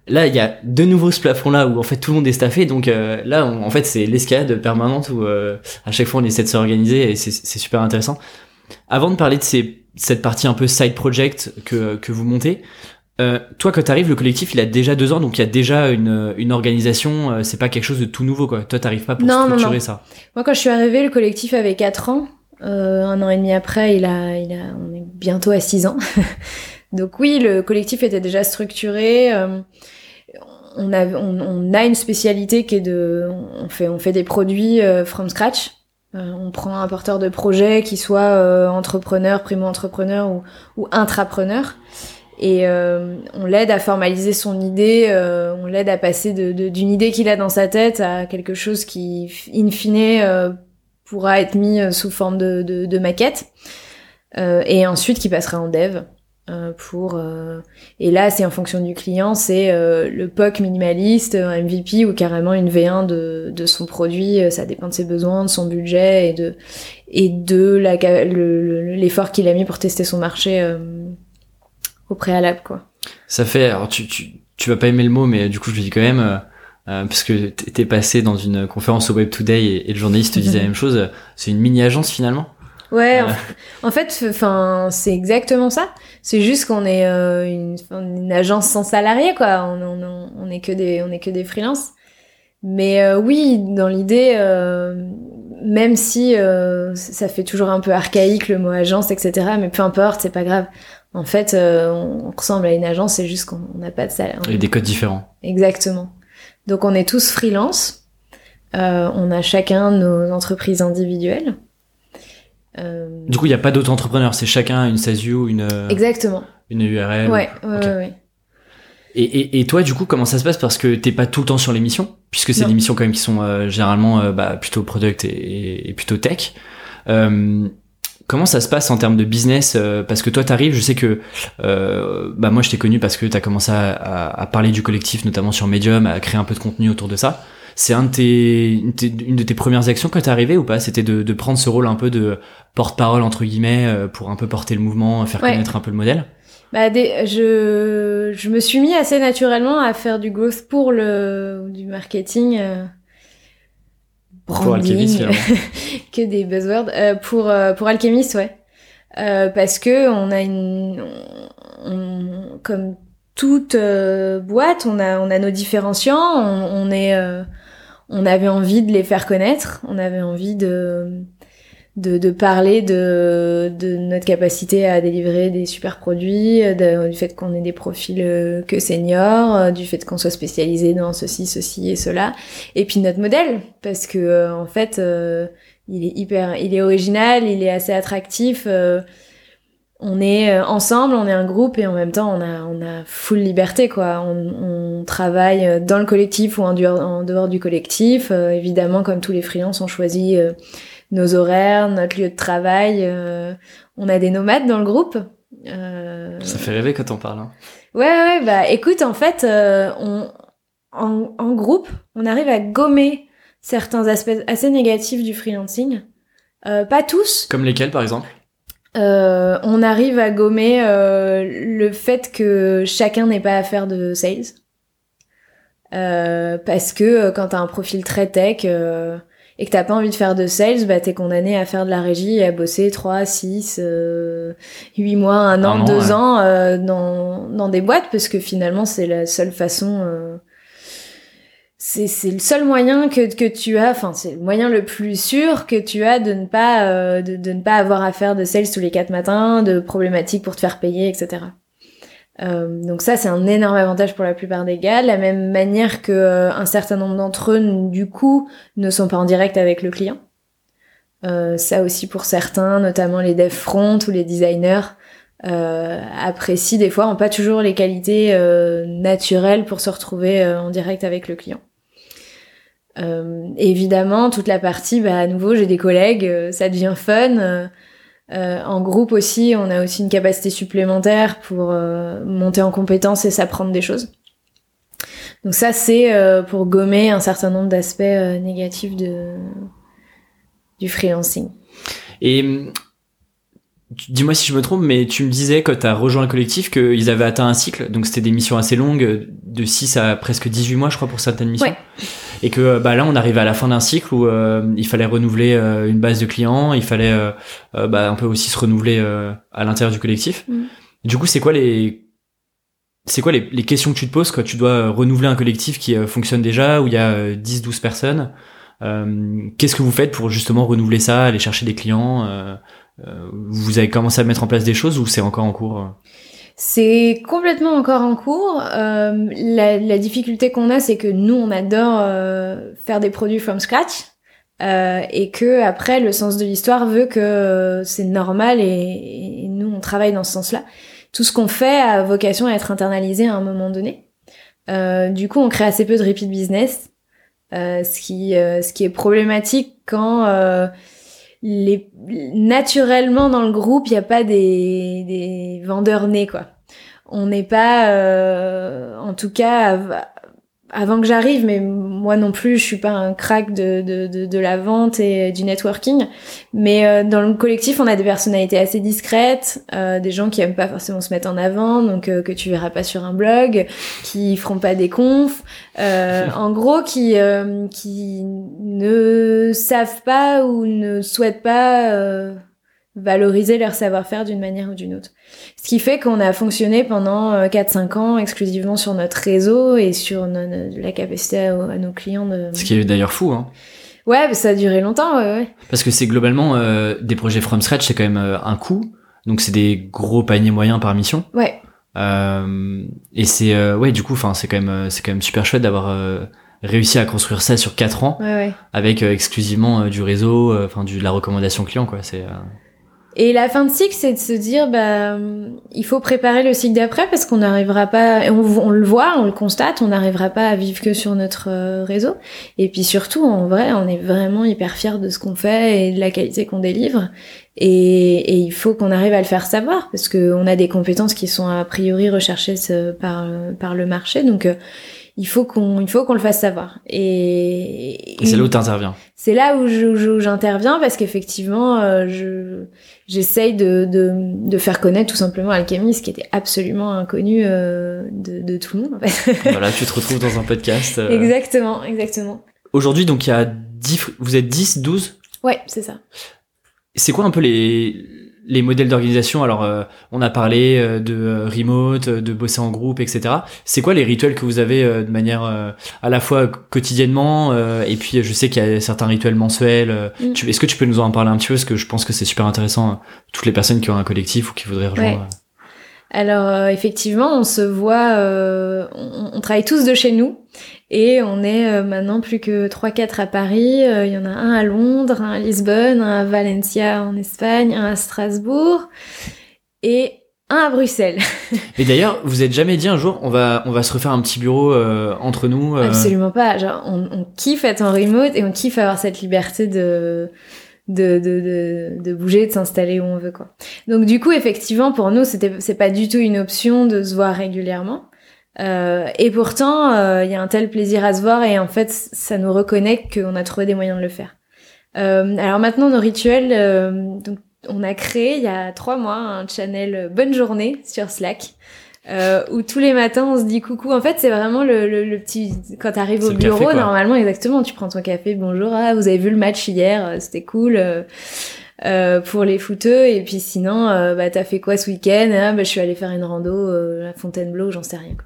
Speaker 1: Là, il y a de nouveau ce plafond-là où en fait tout le monde est staffé, donc euh, là, en fait, c'est l'escalade permanente où à chaque fois on essaie de s'organiser et c'est super intéressant. Avant de parler de ces, cette partie un peu side project que, que vous montez, euh, toi, quand t'arrives, le collectif, il a déjà deux ans, donc il y a déjà une, une organisation. Euh, c'est pas quelque chose de tout nouveau, quoi. Toi, t'arrives pas pour structurer ça.
Speaker 2: Moi, quand je suis arrivée, le collectif avait quatre ans. Euh, un an et demi après, il a, il a, on est bientôt à six ans. donc oui, le collectif était déjà structuré. Euh, on a, on, on, a une spécialité qui est de, on fait, on fait des produits euh, from scratch. on prend un porteur de projet qui soit entrepreneur, primo-entrepreneur ou, ou intrapreneur et euh, on l'aide à formaliser son idée, euh, on l'aide à passer d'une idée qu'il a dans sa tête à quelque chose qui, in fine, euh, pourra être mis sous forme de, de maquette, et ensuite qui passera en dev. Pour et là c'est en fonction du client c'est le POC minimaliste un MVP ou carrément une V1 de, de son produit ça dépend de ses besoins de son budget et de et de l'effort qu'il a mis pour tester son marché au préalable, quoi.
Speaker 1: Ça fait, alors tu, tu, tu vas pas aimer le mot, mais du coup je le dis quand même, euh, euh parce que t'es passé dans une conférence au Web Today et, et le journaliste te disait la même chose, c'est une mini-agence finalement?
Speaker 2: Ouais, euh. en, fait, enfin, c'est exactement ça. C'est juste qu'on est euh, une, une, agence sans salariés, quoi. On, on, on, est que des, on est que des freelances. Mais euh, oui, dans l'idée, même si ça fait toujours un peu archaïque le mot agence, etc. Mais peu importe, c'est pas grave. En fait, euh, on ressemble à une agence, c'est juste qu'on n'a pas de salaire.
Speaker 1: Et des codes différents.
Speaker 2: Exactement. Donc on est tous freelance. Euh, on a chacun nos entreprises individuelles.
Speaker 1: Euh... Du coup, il n'y a pas d'autres entrepreneurs, c'est chacun une SASU, une.
Speaker 2: Exactement.
Speaker 1: Une URL.
Speaker 2: Ouais, ouais, ouais,
Speaker 1: Et, et, toi, du coup, comment ça se passe? Parce que t'es pas tout le temps sur l'émission, puisque c'est des missions quand même qui sont euh, généralement euh, bah, plutôt product et, et plutôt tech. Euh, comment ça se passe en termes de business? Euh, Parce que toi, t'arrives, je sais que bah moi, je t'ai connu parce que t'as commencé à, à, à, parler du collectif, notamment sur Medium, à créer un peu de contenu autour de ça. C'est un de tes, une de tes premières actions quand t'es arrivé ou pas? C'était de, de, prendre ce rôle un peu de porte-parole entre guillemets pour un peu porter le mouvement, faire connaître un peu le modèle?
Speaker 2: Bah, je, je me suis mis assez naturellement à faire du growth pour le du marketing. Euh,
Speaker 1: pour Alchemist,
Speaker 2: que des buzzwords euh, pour euh, pour Alchemist, ouais. Euh, parce que on a une, on, comme toute euh, boîte, on a on a nos différenciants. On, on est, on avait envie de les faire connaître. On avait envie de de, parler de, de notre capacité à délivrer des super produits, du fait qu'on ait des profils euh, que seniors, euh, du fait qu'on soit spécialisé dans ceci, ceci et cela, et puis notre modèle, parce que euh, en fait, il est hyper, il est original, il est assez attractif. On est ensemble, on est un groupe et en même temps on a on a full liberté quoi. On, on travaille dans le collectif ou en dehors, en dehors du collectif. évidemment, comme tous les freelances, on choisit nos horaires, notre lieu de travail. Euh, on a des nomades dans le groupe.
Speaker 1: Euh... Ça fait rêver quand on parle. Hein.
Speaker 2: Ouais, ouais, bah écoute, en fait, euh, on, en, en, groupe, on arrive à gommer certains aspects assez négatifs du freelancing. Euh, pas tous.
Speaker 1: Comme lesquels, par exemple?
Speaker 2: Euh, on arrive à gommer euh, le fait que chacun n'ait pas à faire de sales. Euh, parce que quand t'as un profil très tech, et que t'as pas envie de faire de sales, bah t'es condamné à faire de la régie et à bosser 3, 6, euh, 8 mois, 1 an, 2 ans euh, dans, dans des boîtes parce que finalement c'est la seule façon euh, c'est le seul moyen que que tu as enfin c'est le moyen le plus sûr que tu as de ne pas euh, de, de ne pas avoir à faire de sales tous les quatre matins, de problématiques pour te faire payer, etc. Euh, donc ça, c'est un énorme avantage pour la plupart des gars. De la même manière que euh, un certain nombre d'entre eux, du coup, ne sont pas en direct avec le client. Euh, ça aussi pour certains, notamment les devs front ou les designers, euh, apprécient des fois, ont pas toujours les qualités naturelles pour se retrouver en direct avec le client. évidemment, toute la partie, bah, à nouveau, j'ai des collègues, ça devient fun euh, en groupe aussi, on a aussi une capacité supplémentaire pour euh, monter en compétence et s'apprendre des choses. Donc ça, c'est euh, pour gommer un certain nombre d'aspects négatifs de, du freelancing.
Speaker 1: Dis-moi si je me trompe, mais tu me disais quand tu as rejoint le collectif qu'ils avaient atteint un cycle, donc c'était des missions assez longues, de 6 à presque 18 mois, je crois, pour certaines missions.
Speaker 2: Ouais
Speaker 1: et que euh, bah là on arrive à la fin d'un cycle où euh, il fallait renouveler euh, une base de clients, il fallait bah, un peu aussi se renouveler à l'intérieur du collectif. Mm. Du coup, c'est quoi les c'est quoi les, les, questions que tu te poses quand tu dois renouveler un collectif qui fonctionne déjà où il y a 10 12 personnes qu'est-ce que vous faites pour justement renouveler ça, aller chercher des clients vous avez commencé à mettre en place des choses ou c'est encore en cours
Speaker 2: c'est complètement encore en cours. Euh, la, la, difficulté qu'on a, c'est que nous, on adore euh, faire des produits from scratch. Euh, et que après le sens de l'histoire veut que c'est normal et, et, nous on travaille dans ce sens-là. Tout ce qu'on fait a vocation à être internalisé à un moment donné. Euh, du coup, on crée assez peu de repeat business, euh, ce qui ce qui est problématique quand les, naturellement dans le groupe, il n'y a pas des, des vendeurs nés, quoi. On n'est pas, euh, en tout cas, avant que j'arrive, mais moi non plus, je suis pas un crack de, de, de, de la vente et du networking. Mais euh, dans le collectif, on a des personnalités assez discrètes, euh, des gens qui aiment pas forcément se mettre en avant, donc euh, que tu verras pas sur un blog, qui feront pas des confs, euh, en gros, qui qui ne savent pas ou ne souhaitent pas valoriser leur savoir-faire d'une manière ou d'une autre. Ce qui fait qu'on a fonctionné pendant 4-5 euh, ans exclusivement sur notre réseau et sur la capacité à, nos clients de...
Speaker 1: Ce qui est d'ailleurs fou, hein.
Speaker 2: Ouais, ça a duré longtemps, ouais, ouais.
Speaker 1: Parce que c'est globalement euh, des projets from scratch, c'est quand même euh, un coût. Donc c'est des gros paniers moyens par mission.
Speaker 2: Ouais.
Speaker 1: et c'est ouais, du coup, enfin c'est quand même c'est quand même super chouette d'avoir réussi à construire ça sur 4 ans
Speaker 2: ouais, ouais.
Speaker 1: avec exclusivement du réseau, enfin du de la recommandation client quoi. C'est
Speaker 2: Et la fin de cycle, c'est de se dire, bah, il faut préparer le cycle d'après parce qu'on n'arrivera pas, on, le voit, on le constate, on n'arrivera pas à vivre que sur notre euh, réseau. Et puis surtout, en vrai, on est vraiment hyper fiers de ce qu'on fait et de la qualité qu'on délivre. Et, et, il faut qu'on arrive à le faire savoir parce qu'on a des compétences qui sont a priori recherchées par, par le marché. Donc, euh, il faut qu'on il faut qu'on le fasse savoir. Et,
Speaker 1: et c'est là où t'interviens.
Speaker 2: c'est là où j'interviens parce qu'effectivement euh, je j'essaye de, de, de faire connaître tout simplement Alchemy ce qui était absolument inconnu euh, de, de tout le monde en fait.
Speaker 1: Voilà tu te retrouves dans un podcast euh.
Speaker 2: exactement exactement.
Speaker 1: Aujourd'hui donc il y a 10 vous êtes 10 12
Speaker 2: ouais c'est ça.
Speaker 1: C'est quoi un peu les les modèles d'organisation, alors euh, on a parlé euh, de euh, remote, de bosser en groupe, etc. C'est quoi les rituels que vous avez de manière à la fois quotidiennement et puis je sais qu'il y a certains rituels mensuels. Mm. Est-ce que tu peux nous en parler un petit peu? Parce que je pense que c'est super intéressant toutes les personnes qui ont un collectif ou qui voudraient rejoindre.
Speaker 2: Alors effectivement, on se voit, on, on, travaille tous de chez nous. Et on est euh, maintenant plus que 3-4 à Paris. Euh, il y en a un à Londres, un à Lisbonne, un à Valencia en Espagne, un à Strasbourg et un à Bruxelles.
Speaker 1: et d'ailleurs, vous êtes jamais dit un jour, on va, on va se refaire un petit bureau euh, entre nous
Speaker 2: Absolument pas. Genre, on, on, kiffe être en remote et on kiffe avoir cette liberté de de, de, de, de bouger, de s'installer où on veut quoi. Donc du coup effectivement pour nous c'était c'est pas du tout une option de se voir régulièrement. Euh, et pourtant, euh, il y a un tel plaisir à se voir et en fait, ça nous reconnecte qu'on a trouvé des moyens de le faire. Euh, alors maintenant, nos rituels, euh, donc, on a créé il y a trois mois un channel Bonne Journée sur Slack. Euh, où tous les matins on se dit coucou. En fait, c'est vraiment le, le, le, petit quand t'arrives au bureau, normalement exactement, tu prends ton café, bonjour, ah vous avez vu le match hier, c'était cool. Euh, pour les footeux et puis sinon euh, bah t'as fait quoi ce week-end? Ah, bah, je suis allée faire une rando euh, à Fontainebleau j'en sais rien quoi.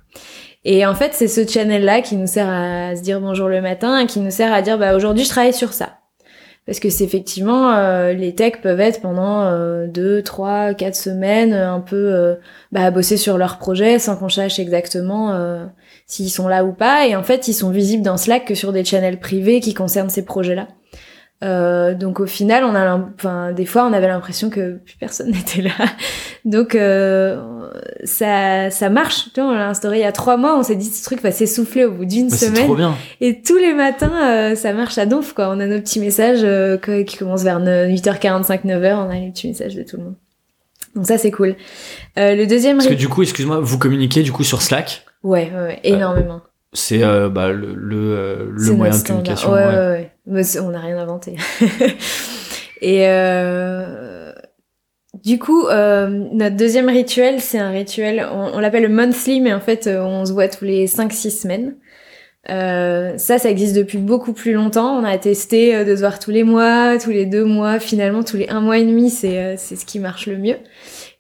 Speaker 2: et en fait c'est ce channel là qui nous sert à se dire bonjour le matin et qui nous sert à dire bah aujourd'hui je travaille sur ça. Parce que c'est effectivement euh, les techs peuvent être pendant deux trois quatre semaines un peu bah, à bosser sur leur projet sans qu'on sache exactement s'ils sont là ou pas. Et en fait ils sont visibles dans Slack que sur des channels privés qui concernent ces projets là euh, donc au final, on a, enfin, des fois, on avait l'impression que plus personne n'était là. Donc euh, ça, ça marche. Tu vois, on l'a instauré il y a trois mois. On s'est dit ce truc va s'essouffler au bout d'une semaine.
Speaker 1: Trop bien.
Speaker 2: Et tous les matins, euh, ça marche à donf. Quoi. On a nos petits messages euh, qui commencent vers 8h45, 9h. On a les petits messages de tout le monde. Donc ça, c'est cool. le deuxième.
Speaker 1: Parce que du coup, excuse-moi, vous communiquez du coup sur Slack?
Speaker 2: Ouais, ouais, ouais énormément.
Speaker 1: C'est euh, bah, le, le, euh, le moyen de communication.
Speaker 2: Ouais, ouais, ouais. On n'a rien inventé. Et euh, du coup, euh, notre deuxième rituel, c'est un rituel, on, l'appelle le monthly, mais en fait, euh, on se voit tous les 5-6 semaines. Ça, ça existe depuis beaucoup plus longtemps. On a testé de se voir tous les mois, tous les deux mois, finalement tous les un mois et demi, c'est ce qui marche le mieux.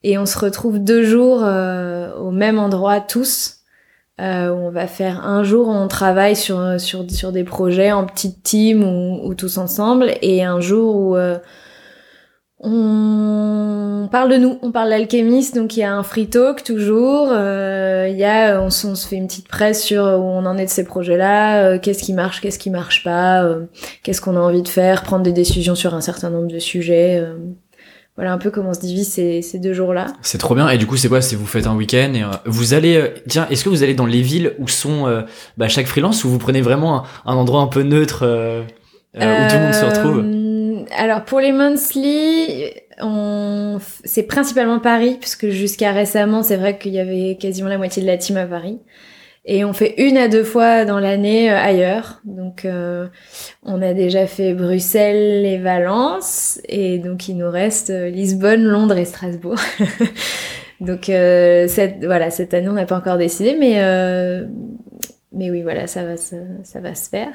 Speaker 2: Et on se retrouve deux jours au même endroit tous euh, on va faire un jour on travaille sur sur sur des projets en petite team ou, ou tous ensemble et un jour où euh, on parle de nous, on parle d'alchimiste, donc il y a un free talk toujours. Euh, il y a, on, on, se fait une petite presse sur où on en est de ces projets-là, euh, qu'est-ce qui marche, qu'est-ce qui marche pas, euh, qu'est-ce qu'on a envie de faire, prendre des décisions sur un certain nombre de sujets voilà un peu comment on se divise ces, ces deux jours-là.
Speaker 1: C'est trop bien. Et du coup, c'est quoi? C'est vous faites un week-end et euh, vous allez. Euh, tiens, est-ce que vous allez dans les villes où sont euh, bah, chaque freelance ou vous prenez vraiment un, endroit un peu neutre où tout le monde se retrouve?
Speaker 2: Alors pour les monthly, on... c'est principalement Paris puisque jusqu'à récemment, c'est vrai qu'il y avait quasiment la moitié de la team à Paris. Et on fait une à deux fois dans l'année euh, ailleurs. Donc euh, on a déjà fait Bruxelles et Valence. Et donc il nous reste euh, Lisbonne, Londres et Strasbourg. donc cette, voilà, cette année on n'a pas encore décidé, mais, mais oui, voilà, ça va, ça, ça va se faire.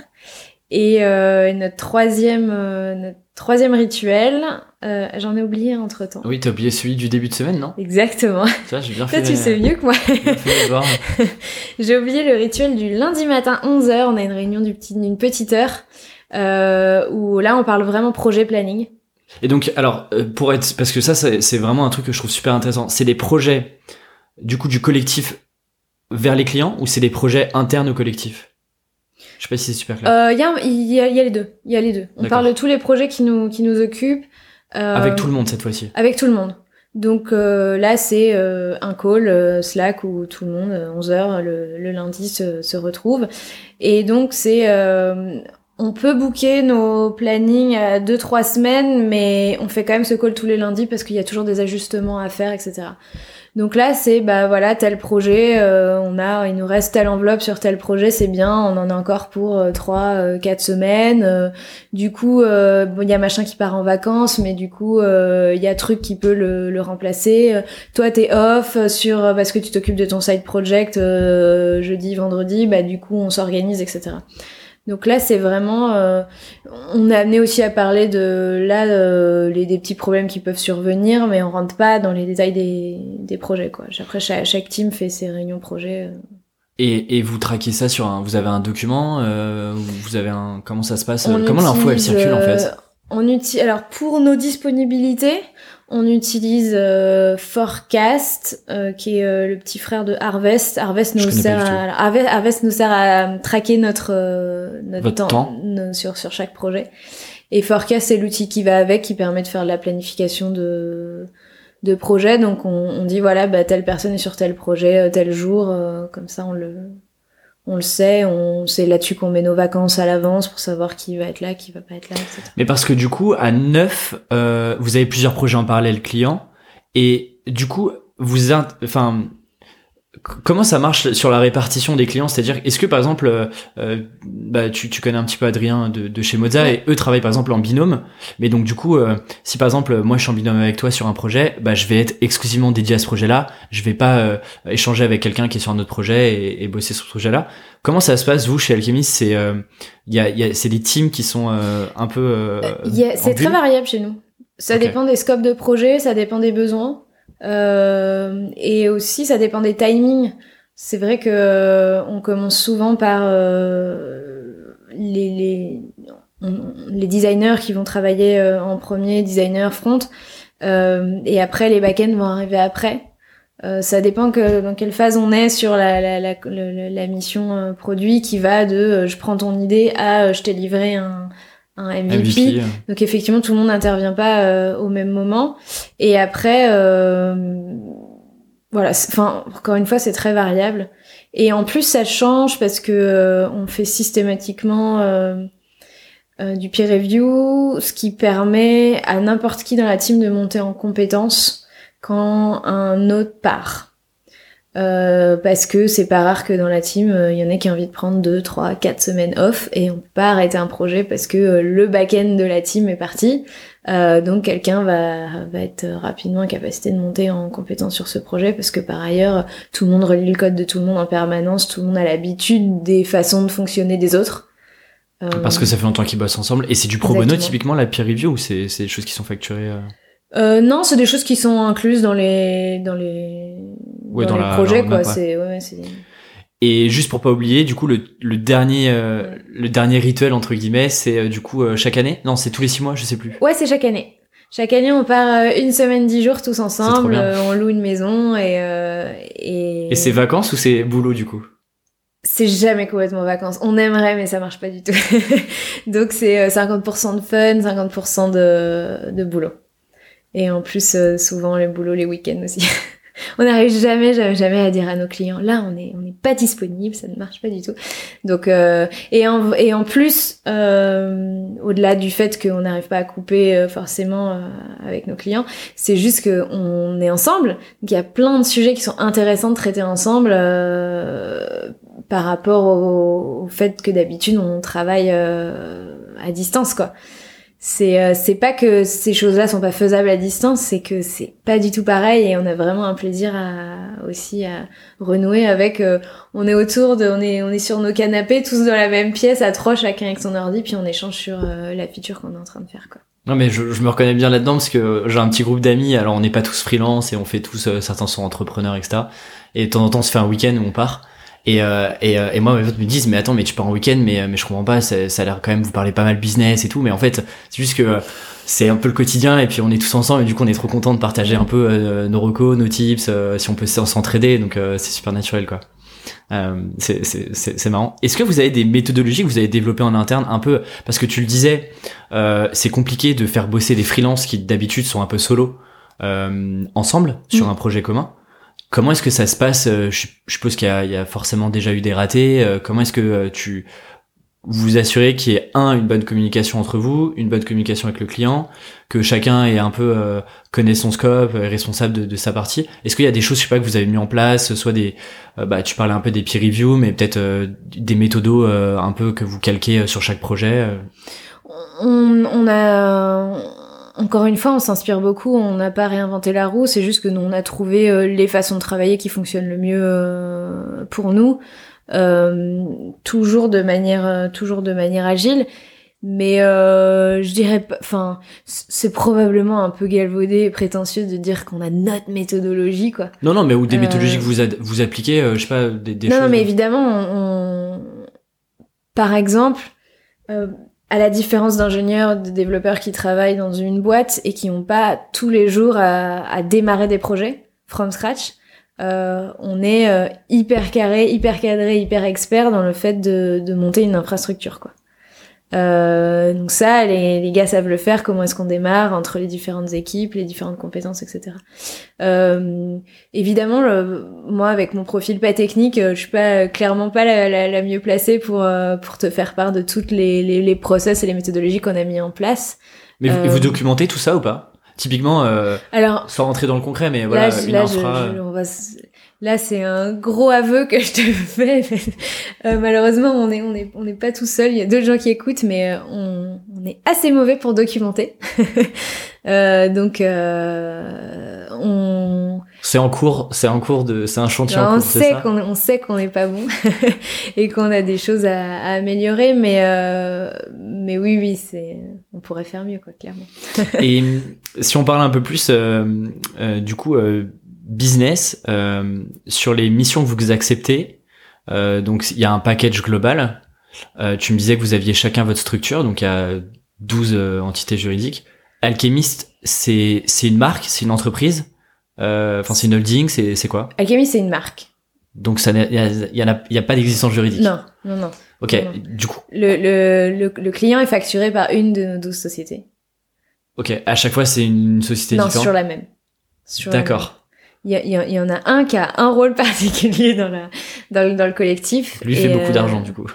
Speaker 2: Et notre troisième, notre troisième rituel, euh, j'en ai oublié entre temps.
Speaker 1: Oui, t'as oublié celui du début de semaine, non?
Speaker 2: Exactement.
Speaker 1: Ça, j'ai bien fait.
Speaker 2: Toi, tu sais mieux que moi. j'ai oublié le rituel du lundi matin 11h. On a une réunion d'une petite heure euh, où là, on parle vraiment projet planning.
Speaker 1: Et donc, alors, euh, pour être, parce que ça, c'est vraiment un truc que je trouve super intéressant. C'est des projets, du coup, du collectif vers les clients ou c'est des projets internes au collectif? Sais pas si c'est super clair.
Speaker 2: Il y, a, y, a, y, a, les deux. Il y a les deux. On parle de tous les projets qui nous qui nous occupent.
Speaker 1: avec tout le monde cette fois-ci.
Speaker 2: Avec tout le monde. Donc là, c'est un call Slack où tout le monde, 11 heures le, le lundi, se, se, retrouve. Et donc, c'est on peut booker nos plannings à deux trois semaines, mais on fait quand même ce call tous les lundis parce qu'il y a toujours des ajustements à faire, etc. Donc là, c'est bah voilà tel projet, euh, on a, il nous reste telle enveloppe sur tel projet, c'est bien, on en a encore pour euh, trois, euh, quatre semaines. du coup, bon, il y a machin qui part en vacances, mais du coup, il y a truc qui peut le, le remplacer. toi, t'es off sur parce que tu t'occupes de ton side project jeudi, vendredi, bah du coup, on s'organise, etc. Donc là, c'est vraiment, euh, on est amené aussi à parler de là euh, les des petits problèmes qui peuvent survenir, mais on rentre pas dans les détails des, des projets quoi. Après, chaque, chaque team fait ses réunions projets. Euh.
Speaker 1: Et, et vous traquez ça sur un, vous avez un document, vous avez un, comment ça se passe, comment l'info elle circule en fait
Speaker 2: On utilise, alors pour nos disponibilités, on utilise euh, Forecast, euh, qui est euh, le petit frère de Harvest. Harvest nous sert à Harvest, nous sert à traquer notre notre temps, sur sur chaque projet. Et Forecast c'est l'outil qui va avec, qui permet de faire de la planification de de projet. Donc on, on dit voilà, bah, telle personne est sur tel projet tel jour, comme ça on le on le sait, on c'est là-dessus qu'on met nos vacances à l'avance pour savoir qui va être là, qui va pas être là, etc.
Speaker 1: Mais parce que du coup, à neuf, euh, vous avez plusieurs projets en parallèle clients, et du coup, vous, enfin, Comment ça marche sur la répartition des clients? C'est-à-dire, est-ce que par exemple, euh, euh, bah, tu, tu, connais un petit peu Adrien de, de chez Moza et eux travaillent par exemple en binôme, mais donc du coup, euh, si par exemple moi je suis en binôme avec toi sur un projet, bah je vais être exclusivement dédié à ce projet-là. Je vais pas échanger avec quelqu'un qui est sur un autre projet et, et, bosser sur ce projet-là. Comment ça se passe vous chez Alchemist C'est il y a, y a c'est des teams qui sont un peu.
Speaker 2: c'est très variable chez nous. Ça dépend des scopes de projet, ça dépend des besoins. Euh, et aussi, ça dépend des timings. C'est vrai que euh, on commence souvent par euh, les, les, les, designers qui vont travailler en premier, designer front, et après les backends vont arriver après. ça dépend que dans quelle phase on est sur la, la, la, la mission produit qui va de je prends ton idée à je t'ai livré un, un MVP. Donc effectivement, tout le monde n'intervient pas euh, au même moment. Et après, euh, voilà, enfin encore une fois, c'est très variable. Et en plus, ça change parce que euh, on fait systématiquement du peer review, ce qui permet à n'importe qui dans la team de monter en compétence quand un autre part. Euh, parce que c'est pas rare que dans la team, il euh, y en ait qui ont envie de prendre 2, 3, 4 semaines off et on peut pas arrêter un projet parce que euh, le back-end de la team est parti. donc quelqu'un va, va être rapidement en capacité de monter en compétence sur ce projet parce que par ailleurs, tout le monde relit le code de tout le monde en permanence, tout le monde a l'habitude des façons de fonctionner des autres.
Speaker 1: Parce que ça fait longtemps qu'ils bossent ensemble. Et c'est du pro bono typiquement la peer review ou c'est des choses qui sont facturées
Speaker 2: euh, non, c'est des choses qui sont incluses dans les dans les, dans, les projets quoi. C'est ouais.
Speaker 1: Et juste pour pas oublier, du coup, le, le dernier euh, le dernier rituel entre guillemets, c'est euh, du coup euh, chaque année? Non, c'est tous les six mois, je sais plus.
Speaker 2: Ouais, c'est chaque année. Chaque année, on part une semaine, dix jours tous ensemble. on loue une maison et et.
Speaker 1: Et c'est vacances ou c'est boulot du coup?
Speaker 2: C'est jamais complètement vacances. On aimerait, mais ça marche pas du tout. Donc c'est 50% de fun, 50% de, de boulot. Et en plus, euh, souvent, les boulots, les week-ends aussi. on n'arrive jamais, jamais, jamais à dire à nos clients, là, on n'est on n'est pas disponible, ça ne marche pas du tout. Donc, euh, et, en, et en plus, euh, au-delà du fait qu'on n'arrive pas à couper euh, forcément euh, avec nos clients, c'est juste qu'on est ensemble. Donc, il y a plein de sujets qui sont intéressants de traiter ensemble par rapport au, au, fait que d'habitude, on travaille à distance, quoi c'est euh, c'est pas que ces choses-là sont pas faisables à distance, c'est que c'est pas du tout pareil et on a vraiment un plaisir à aussi à renouer avec euh, on est autour de on est on est sur nos canapés tous dans la même pièce à trois chacun avec son ordi puis on échange sur euh, la feature qu'on est en train de faire quoi.
Speaker 1: Non mais je, je me reconnais bien là-dedans parce que j'ai un petit groupe d'amis alors on n'est pas tous freelance et on fait tous certains sont entrepreneurs etc et de temps en temps on se fait un week-end où on part et, euh, et, euh, et, moi, mes potes me disent, mais attends, mais tu pars en week-end, mais, mais je comprends pas, ça, ça a l'air quand même, vous parlez pas mal business et tout, mais en fait, c'est juste que c'est un peu le quotidien et puis on est tous ensemble et du coup on est trop content de partager un peu euh, nos recos, nos tips, si on peut s'entraider, donc c'est super naturel quoi. Euh, c'est marrant. Est-ce que vous avez des méthodologies que vous avez développées en interne un peu parce que tu le disais, euh, c'est compliqué de faire bosser des freelances qui d'habitude sont un peu solo euh, ensemble sur
Speaker 2: Mm.
Speaker 1: un projet commun. Comment est-ce que ça se passe euh, je, suppose qu'il y, y a forcément déjà eu des ratés. euh, comment est-ce que euh, tu vous assurez qu'il y ait un une bonne communication entre vous, une bonne communication avec le client, que chacun est un peu euh, connaît son scope, est responsable de, de sa partie? Est-ce qu'il y a des choses, je sais pas, que vous avez mis en place, soit des, bah, tu parlais un peu des peer reviews, mais peut-être euh, des méthodos un peu que vous calquez sur chaque projet.
Speaker 2: On, on a encore une fois, on s'inspire beaucoup. On n'a pas réinventé la roue. C'est juste que nous, on a trouvé euh, les façons de travailler qui fonctionnent le mieux euh, pour nous, euh, toujours de manière, toujours de manière agile. Mais euh, je dirais. Enfin, c'est probablement un peu galvaudé et prétentieux de dire qu'on a notre méthodologie, quoi.
Speaker 1: Non, non, mais ou des
Speaker 2: Euh,
Speaker 1: méthodologies que vous ad- vous appliquez, je sais pas, des, des
Speaker 2: non,
Speaker 1: choses.
Speaker 2: non, mais évidemment, on, on- par exemple, euh, à la différence d'ingénieurs, de développeurs qui travaillent dans une boîte et qui n'ont pas tous les jours à, à démarrer des projets from scratch, euh, on est euh, hyper carré, hyper cadré, hyper expert dans le fait de, de monter une infrastructure, quoi. Euh, donc ça, les, les gars savent le faire. Comment est-ce qu'on démarre entre les différentes équipes, les différentes compétences, etc. Euh, évidemment, le- moi, avec mon profil pas technique, euh, je suis pas euh, clairement pas la, la, la mieux placée pour euh, pour te faire part de toutes les, les, les process et les méthodologies qu'on a mis en place.
Speaker 1: Mais vous, vous documentez tout ça ou pas? Typiquement, euh,
Speaker 2: Alors
Speaker 1: sans rentrer dans le concret, mais voilà,
Speaker 2: là,
Speaker 1: une
Speaker 2: là, je-
Speaker 1: infra.
Speaker 2: je- on va là, c'est un gros aveu que je te fais. Euh, malheureusement, on est on est on n'est pas tout seul. Il y a d'autres gens qui écoutent, mais euh, on, on est assez mauvais pour documenter. Euh, donc, euh, on
Speaker 1: C'est en cours, c'est en cours de, c'est un chantier en
Speaker 2: Alors, on
Speaker 1: cours, c'est
Speaker 2: sait qu'on on sait qu'on n'est pas bon et qu'on a des choses à, à améliorer, mais mais oui oui c'est on pourrait faire mieux quoi clairement.
Speaker 1: Et si on parle un peu plus, du coup, business, euh, sur les missions que vous acceptez, euh, donc il y a un package global. Euh, tu me disais que vous aviez chacun votre structure, donc il y a 12 euh, entités juridiques. Alchemist, c'est c'est une marque, c'est une entreprise, euh, enfin c'est une holding, c'est c'est quoi?
Speaker 2: Alchemy c'est une marque.
Speaker 1: Donc ça, il y, a- il y en a, il y a pas d'existence juridique.
Speaker 2: Non non non.
Speaker 1: Ok.
Speaker 2: non.
Speaker 1: Du coup,
Speaker 2: Le, le le le client est facturé par une de nos douze sociétés.
Speaker 1: ok. À chaque fois, c'est une société
Speaker 2: non
Speaker 1: différente.
Speaker 2: même. Sur la même.
Speaker 1: D'accord.
Speaker 2: Il y, en a un qui a un rôle particulier dans la dans le, dans le collectif.
Speaker 1: Lui il fait
Speaker 2: et,
Speaker 1: beaucoup
Speaker 2: euh,
Speaker 1: d'argent du coup.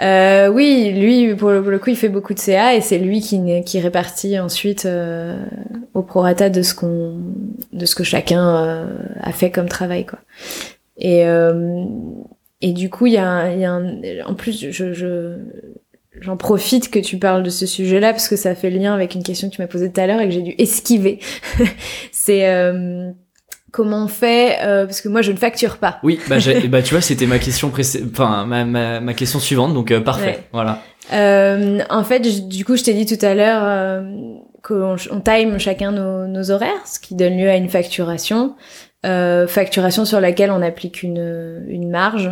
Speaker 2: Euh, oui, lui, pour le, pour le coup, il fait beaucoup de CA et c'est lui qui, qui répartit ensuite euh, au prorata de ce qu'on, de ce que chacun euh, a fait comme travail, quoi. Et euh, et du coup, il y a, y a un, en plus, je, je j'en profite que tu parles de ce sujet-là parce que ça fait lien avec une question que tu m'as posée tout à l'heure et que j'ai dû esquiver. c'est euh, comment on fait euh, parce que moi, je ne facture pas.
Speaker 1: Oui, bah, bah tu vois, c'était ma question enfin ma, ma, ma question suivante, donc euh, parfait.
Speaker 2: Ouais.
Speaker 1: Voilà.
Speaker 2: Euh, en fait, je- du coup, je t'ai dit tout à l'heure euh, qu'on on time chacun nos, nos horaires, ce qui donne lieu à une facturation. Euh, facturation sur laquelle on applique une, une marge.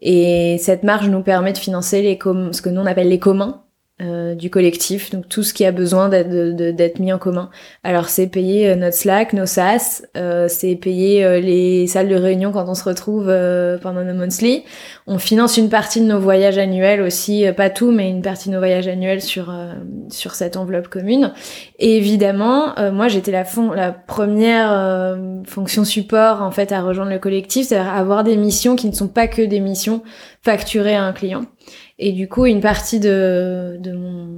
Speaker 2: Et cette marge nous permet de financer les com- ce que nous on appelle les communs euh, du collectif, donc tout ce qui a besoin d'être mis en commun. Alors c'est payer euh, notre Slack, nos SaaS, euh, c'est payer euh, les salles de réunion quand on se retrouve euh, pendant nos monthly. On finance une partie de nos voyages annuels aussi, pas tout, mais une partie de nos voyages annuels sur sur cette enveloppe commune. Et évidemment, moi j'étais la, fon- la première fonction support en fait à rejoindre le collectif, c'est-à-dire avoir des missions qui ne sont pas que des missions facturées à un client. Et du coup, une partie de de mon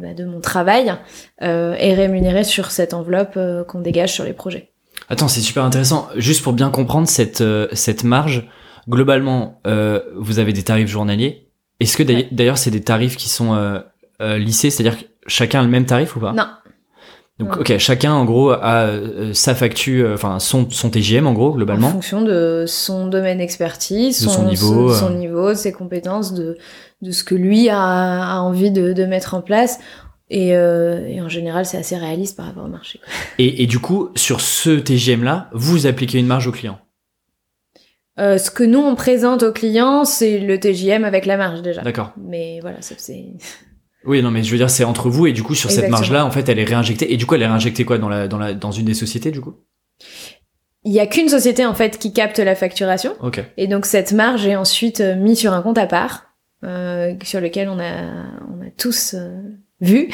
Speaker 2: bah, de mon travail euh, est rémunérée sur cette enveloppe euh, qu'on dégage sur les projets.
Speaker 1: Attends, c'est super intéressant. Juste pour bien comprendre cette euh, cette marge, globalement, euh, vous avez des tarifs journaliers. Est-ce que d'ailleurs
Speaker 2: Ouais.
Speaker 1: c'est des tarifs qui sont lissés, c'est-à-dire que chacun a le même tarif ou pas?
Speaker 2: Non,
Speaker 1: Donc ok, chacun en gros a euh, sa facture, euh, enfin son son TGM en gros
Speaker 2: en
Speaker 1: globalement.
Speaker 2: fonction de son domaine d'expertise,
Speaker 1: De son niveau,
Speaker 2: son, son
Speaker 1: euh.
Speaker 2: niveau, ses compétences, de de ce que lui a, a envie de, de mettre en place. Et, euh, et en général, c'est assez réaliste par rapport au marché.
Speaker 1: Et, et du coup, sur ce TGM là, vous appliquez une marge au client?
Speaker 2: Euh, ce que nous on présente aux clients, c'est le TJM avec la marge déjà.
Speaker 1: D'accord.
Speaker 2: Mais voilà, ça c'est.
Speaker 1: Oui, non, mais je veux dire, c'est entre vous et du coup, sur cette marge-là, en fait, elle est réinjectée. Et du coup, elle est réinjectée quoi dans la, dans la, dans une des sociétés, du coup?
Speaker 2: Il y a qu'une société en fait qui capte la facturation.
Speaker 1: Ok.
Speaker 2: Et donc cette marge est ensuite euh, mise sur un compte à part, euh, sur lequel on a, on a tous euh, vu,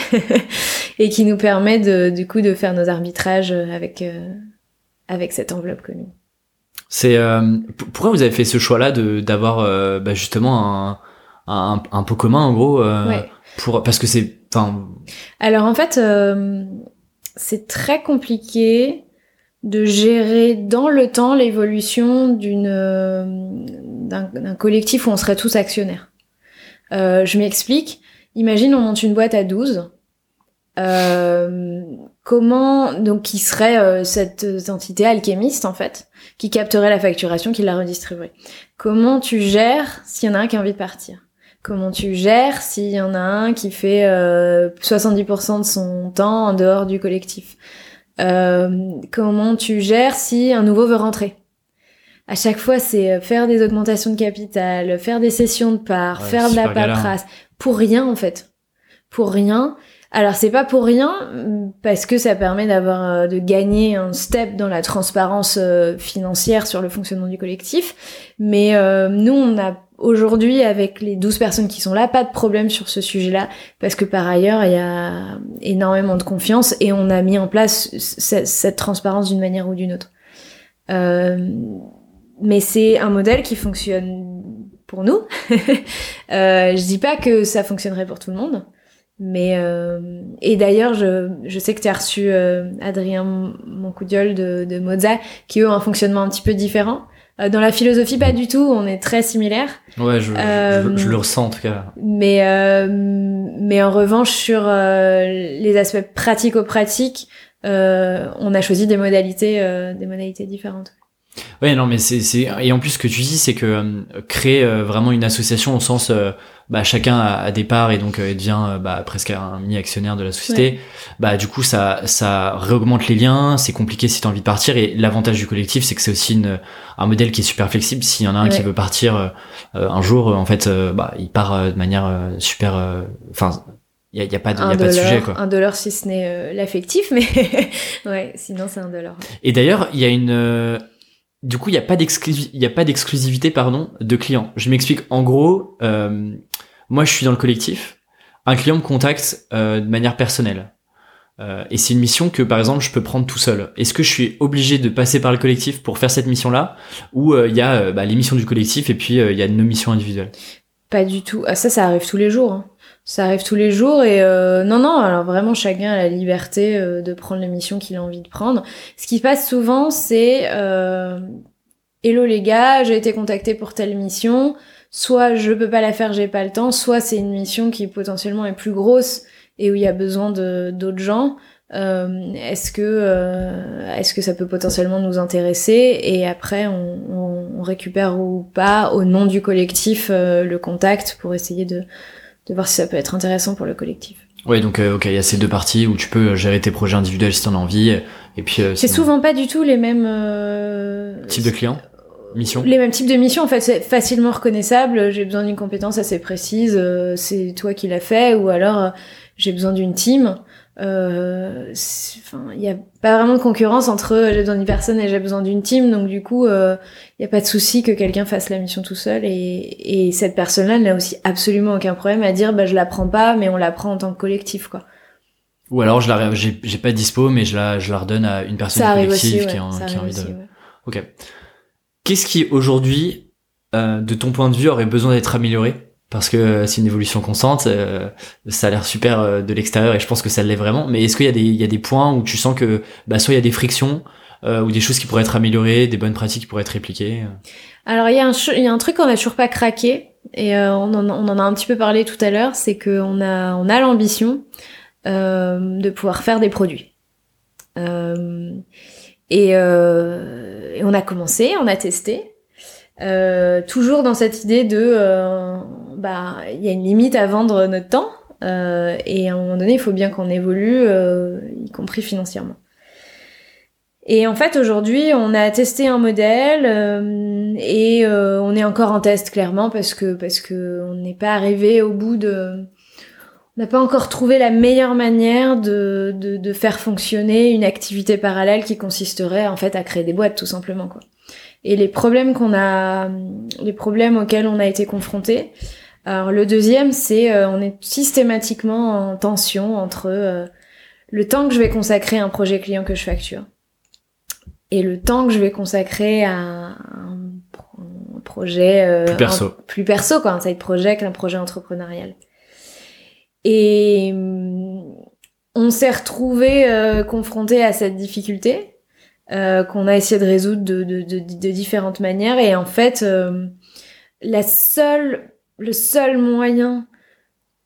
Speaker 2: et qui nous permet de, du coup de faire nos arbitrages avec, euh, avec cette enveloppe commune.
Speaker 1: C'est euh, pourquoi vous avez fait ce choix-là de d'avoir euh, bah, justement un, un un pot commun en gros euh,
Speaker 2: Ouais.
Speaker 1: Parce que c'est
Speaker 2: Alors en fait, euh, c'est très compliqué de gérer dans le temps l'évolution d'une euh, d'un d'un collectif où on serait tous actionnaires. Euh, je m'explique. Imagine on monte une boîte à 12. Euh, comment donc qui serait euh, cette entité alchimiste en fait qui capterait la facturation qui la redistribuerait? Comment tu gères s'il y en a un qui a envie de partir? Comment tu gères s'il y en a un qui fait euh, 70% de son temps en dehors du collectif. Euh, comment tu gères si un nouveau veut rentrer? À chaque fois c'est euh, faire des augmentations de capital faire des sessions de parts
Speaker 1: Ouais,
Speaker 2: faire de la
Speaker 1: galère.
Speaker 2: paperasse. Pour rien en fait. Pour rien alors c'est pas pour rien parce que ça permet d'avoir euh, de gagner un step dans la transparence euh, financière sur le fonctionnement du collectif, mais euh, nous on a aujourd'hui avec les 12 personnes qui sont là pas de problème sur ce sujet-là parce que par ailleurs il y a énormément de confiance et on a mis en place cette transparence d'une manière ou d'une autre. Euh, mais c'est un modèle qui fonctionne pour nous. euh, je dis pas que ça fonctionnerait pour tout le monde. Mais euh, et d'ailleurs, je, je sais que tu as reçu euh, Adrien Moncoudiol de, de Moza, qui eux ont un fonctionnement un petit peu différent. Euh, dans la philosophie, pas du tout. On est très similaires.
Speaker 1: ouais je,
Speaker 2: Euh,
Speaker 1: je, je le ressens en tout cas
Speaker 2: Mais euh, mais en revanche, sur euh, les aspects pratico-pratiques, euh, on a choisi des modalités euh, des modalités différentes.
Speaker 1: Ouais, non, mais c'est, c'est, et en plus, ce que tu dis, c'est que euh, créer euh, vraiment une association au sens, euh, bah, chacun a, a des parts et donc euh, devient euh, bah, presque un mi-actionnaire de la société. Bah, du coup, ça, ça réaugmente les liens. C'est compliqué si t'as envie de partir. Et l'avantage du collectif, c'est que c'est aussi une, un modèle qui est super flexible. S'il y en a un qui veut partir un jour, en fait, bah, il part de manière euh, super. euh, Enfin, il y a, y a pas de, y a pas de sujet, quoi.
Speaker 2: un dollar si ce n'est l'affectif, mais ouais, sinon c'est un dollar.
Speaker 1: Et d'ailleurs, il y a une euh, du coup, il n'y a pas d'exclusivité pardon de clients. Je m'explique en gros euh, moi je suis dans le collectif, un client me contacte euh, de manière personnelle. Euh, et c'est une mission que par exemple je peux prendre tout seul. Est-ce que je suis obligé de passer par le collectif pour faire cette mission-là? Ou il y a bah, les missions du collectif et puis il y a nos missions individuelles
Speaker 2: Pas du tout. Ah, ça, ça arrive tous les jours. hein. Ça arrive tous les jours et euh, non, non. Alors vraiment, chacun a la liberté euh, de prendre les missions qu'il a envie de prendre. Ce qui passe souvent, c'est euh, Hello les gars, j'ai été contacté pour telle mission. Soit je peux pas la faire, j'ai pas le temps. Soit c'est une mission qui potentiellement est plus grosse et où il y a besoin de d'autres gens. Euh, est-ce que euh, est-ce que ça peut potentiellement nous intéresser? Et après on, on, on récupère ou pas au nom du collectif euh, le contact pour essayer de de voir si ça peut être intéressant pour le collectif.
Speaker 1: Ouais, donc euh, ok, il y a ces deux parties où tu peux gérer tes projets individuels si t'en as envie et puis euh,
Speaker 2: C'est
Speaker 1: sinon-
Speaker 2: souvent pas du tout les mêmes euh,
Speaker 1: type de client, mission.
Speaker 2: Les mêmes types de missions, en fait, c'est facilement reconnaissable. J'ai besoin d'une compétence assez précise, euh, c'est toi qui l'as fait, ou alors euh, j'ai besoin d'une team. Euh, il n'y a pas vraiment de concurrence entre euh, j'ai besoin d'une personne et j'ai besoin d'une team, donc du coup, il n'y a pas de souci que quelqu'un fasse la mission tout seul. Et, et cette personne-là n'a aussi absolument aucun problème à dire, bah je la prends pas, mais on la prend en tant que collectif, quoi.
Speaker 1: Ou alors je la j'ai pas de dispo mais je la je la redonne à une personne
Speaker 2: Ça aussi, ouais,
Speaker 1: qui a, en-
Speaker 2: ça
Speaker 1: qui a
Speaker 2: arrive
Speaker 1: envie
Speaker 2: aussi,
Speaker 1: de.
Speaker 2: ouais.
Speaker 1: Ok. Qu'est-ce qui aujourd'hui, euh, de ton point de vue, aurait besoin d'être amélioré? Parce que c'est une évolution constante. euh, ça a l'air super euh, de l'extérieur et je pense que ça l'est vraiment. Mais est-ce qu'il y a des il y a des points où tu sens que bah soit il y a des frictions euh, ou des choses qui pourraient être améliorées, des bonnes pratiques qui pourraient être répliquées?
Speaker 2: Alors il y, a un il y a un truc qu'on n'a toujours pas craqué et euh, on, en, on en a un petit peu parlé tout à l'heure, c'est qu'on a on a l'ambition euh, de pouvoir faire des produits. Euh, et, et on a commencé, on a testé, euh, toujours dans cette idée de euh, bah il y a une limite à vendre notre temps euh, et à un moment donné il faut bien qu'on évolue, euh, y compris financièrement. Et en fait, aujourd'hui, on a testé un modèle euh, et euh, on est encore en test clairement parce que parce que on n'est pas arrivé au bout de n'a pas encore trouvé la meilleure manière de, de, de, faire fonctionner une activité parallèle qui consisterait en fait à créer des boîtes tout simplement quoi. Et les problèmes qu'on a, les problèmes auxquels on a été confrontés. Alors le deuxième, c'est euh, on est systématiquement en tension entre euh, le temps que je vais consacrer à un projet client que je facture et le temps que je vais consacrer à un, projet
Speaker 1: euh, plus perso,
Speaker 2: plus perso quoi, un side project, un projet entrepreneurial. Et mm, on s'est retrouvé euh, confronté à cette difficulté euh, qu'on a essayé de résoudre de, de, de, de, différentes manières. Et en fait, euh, la seule, le seul moyen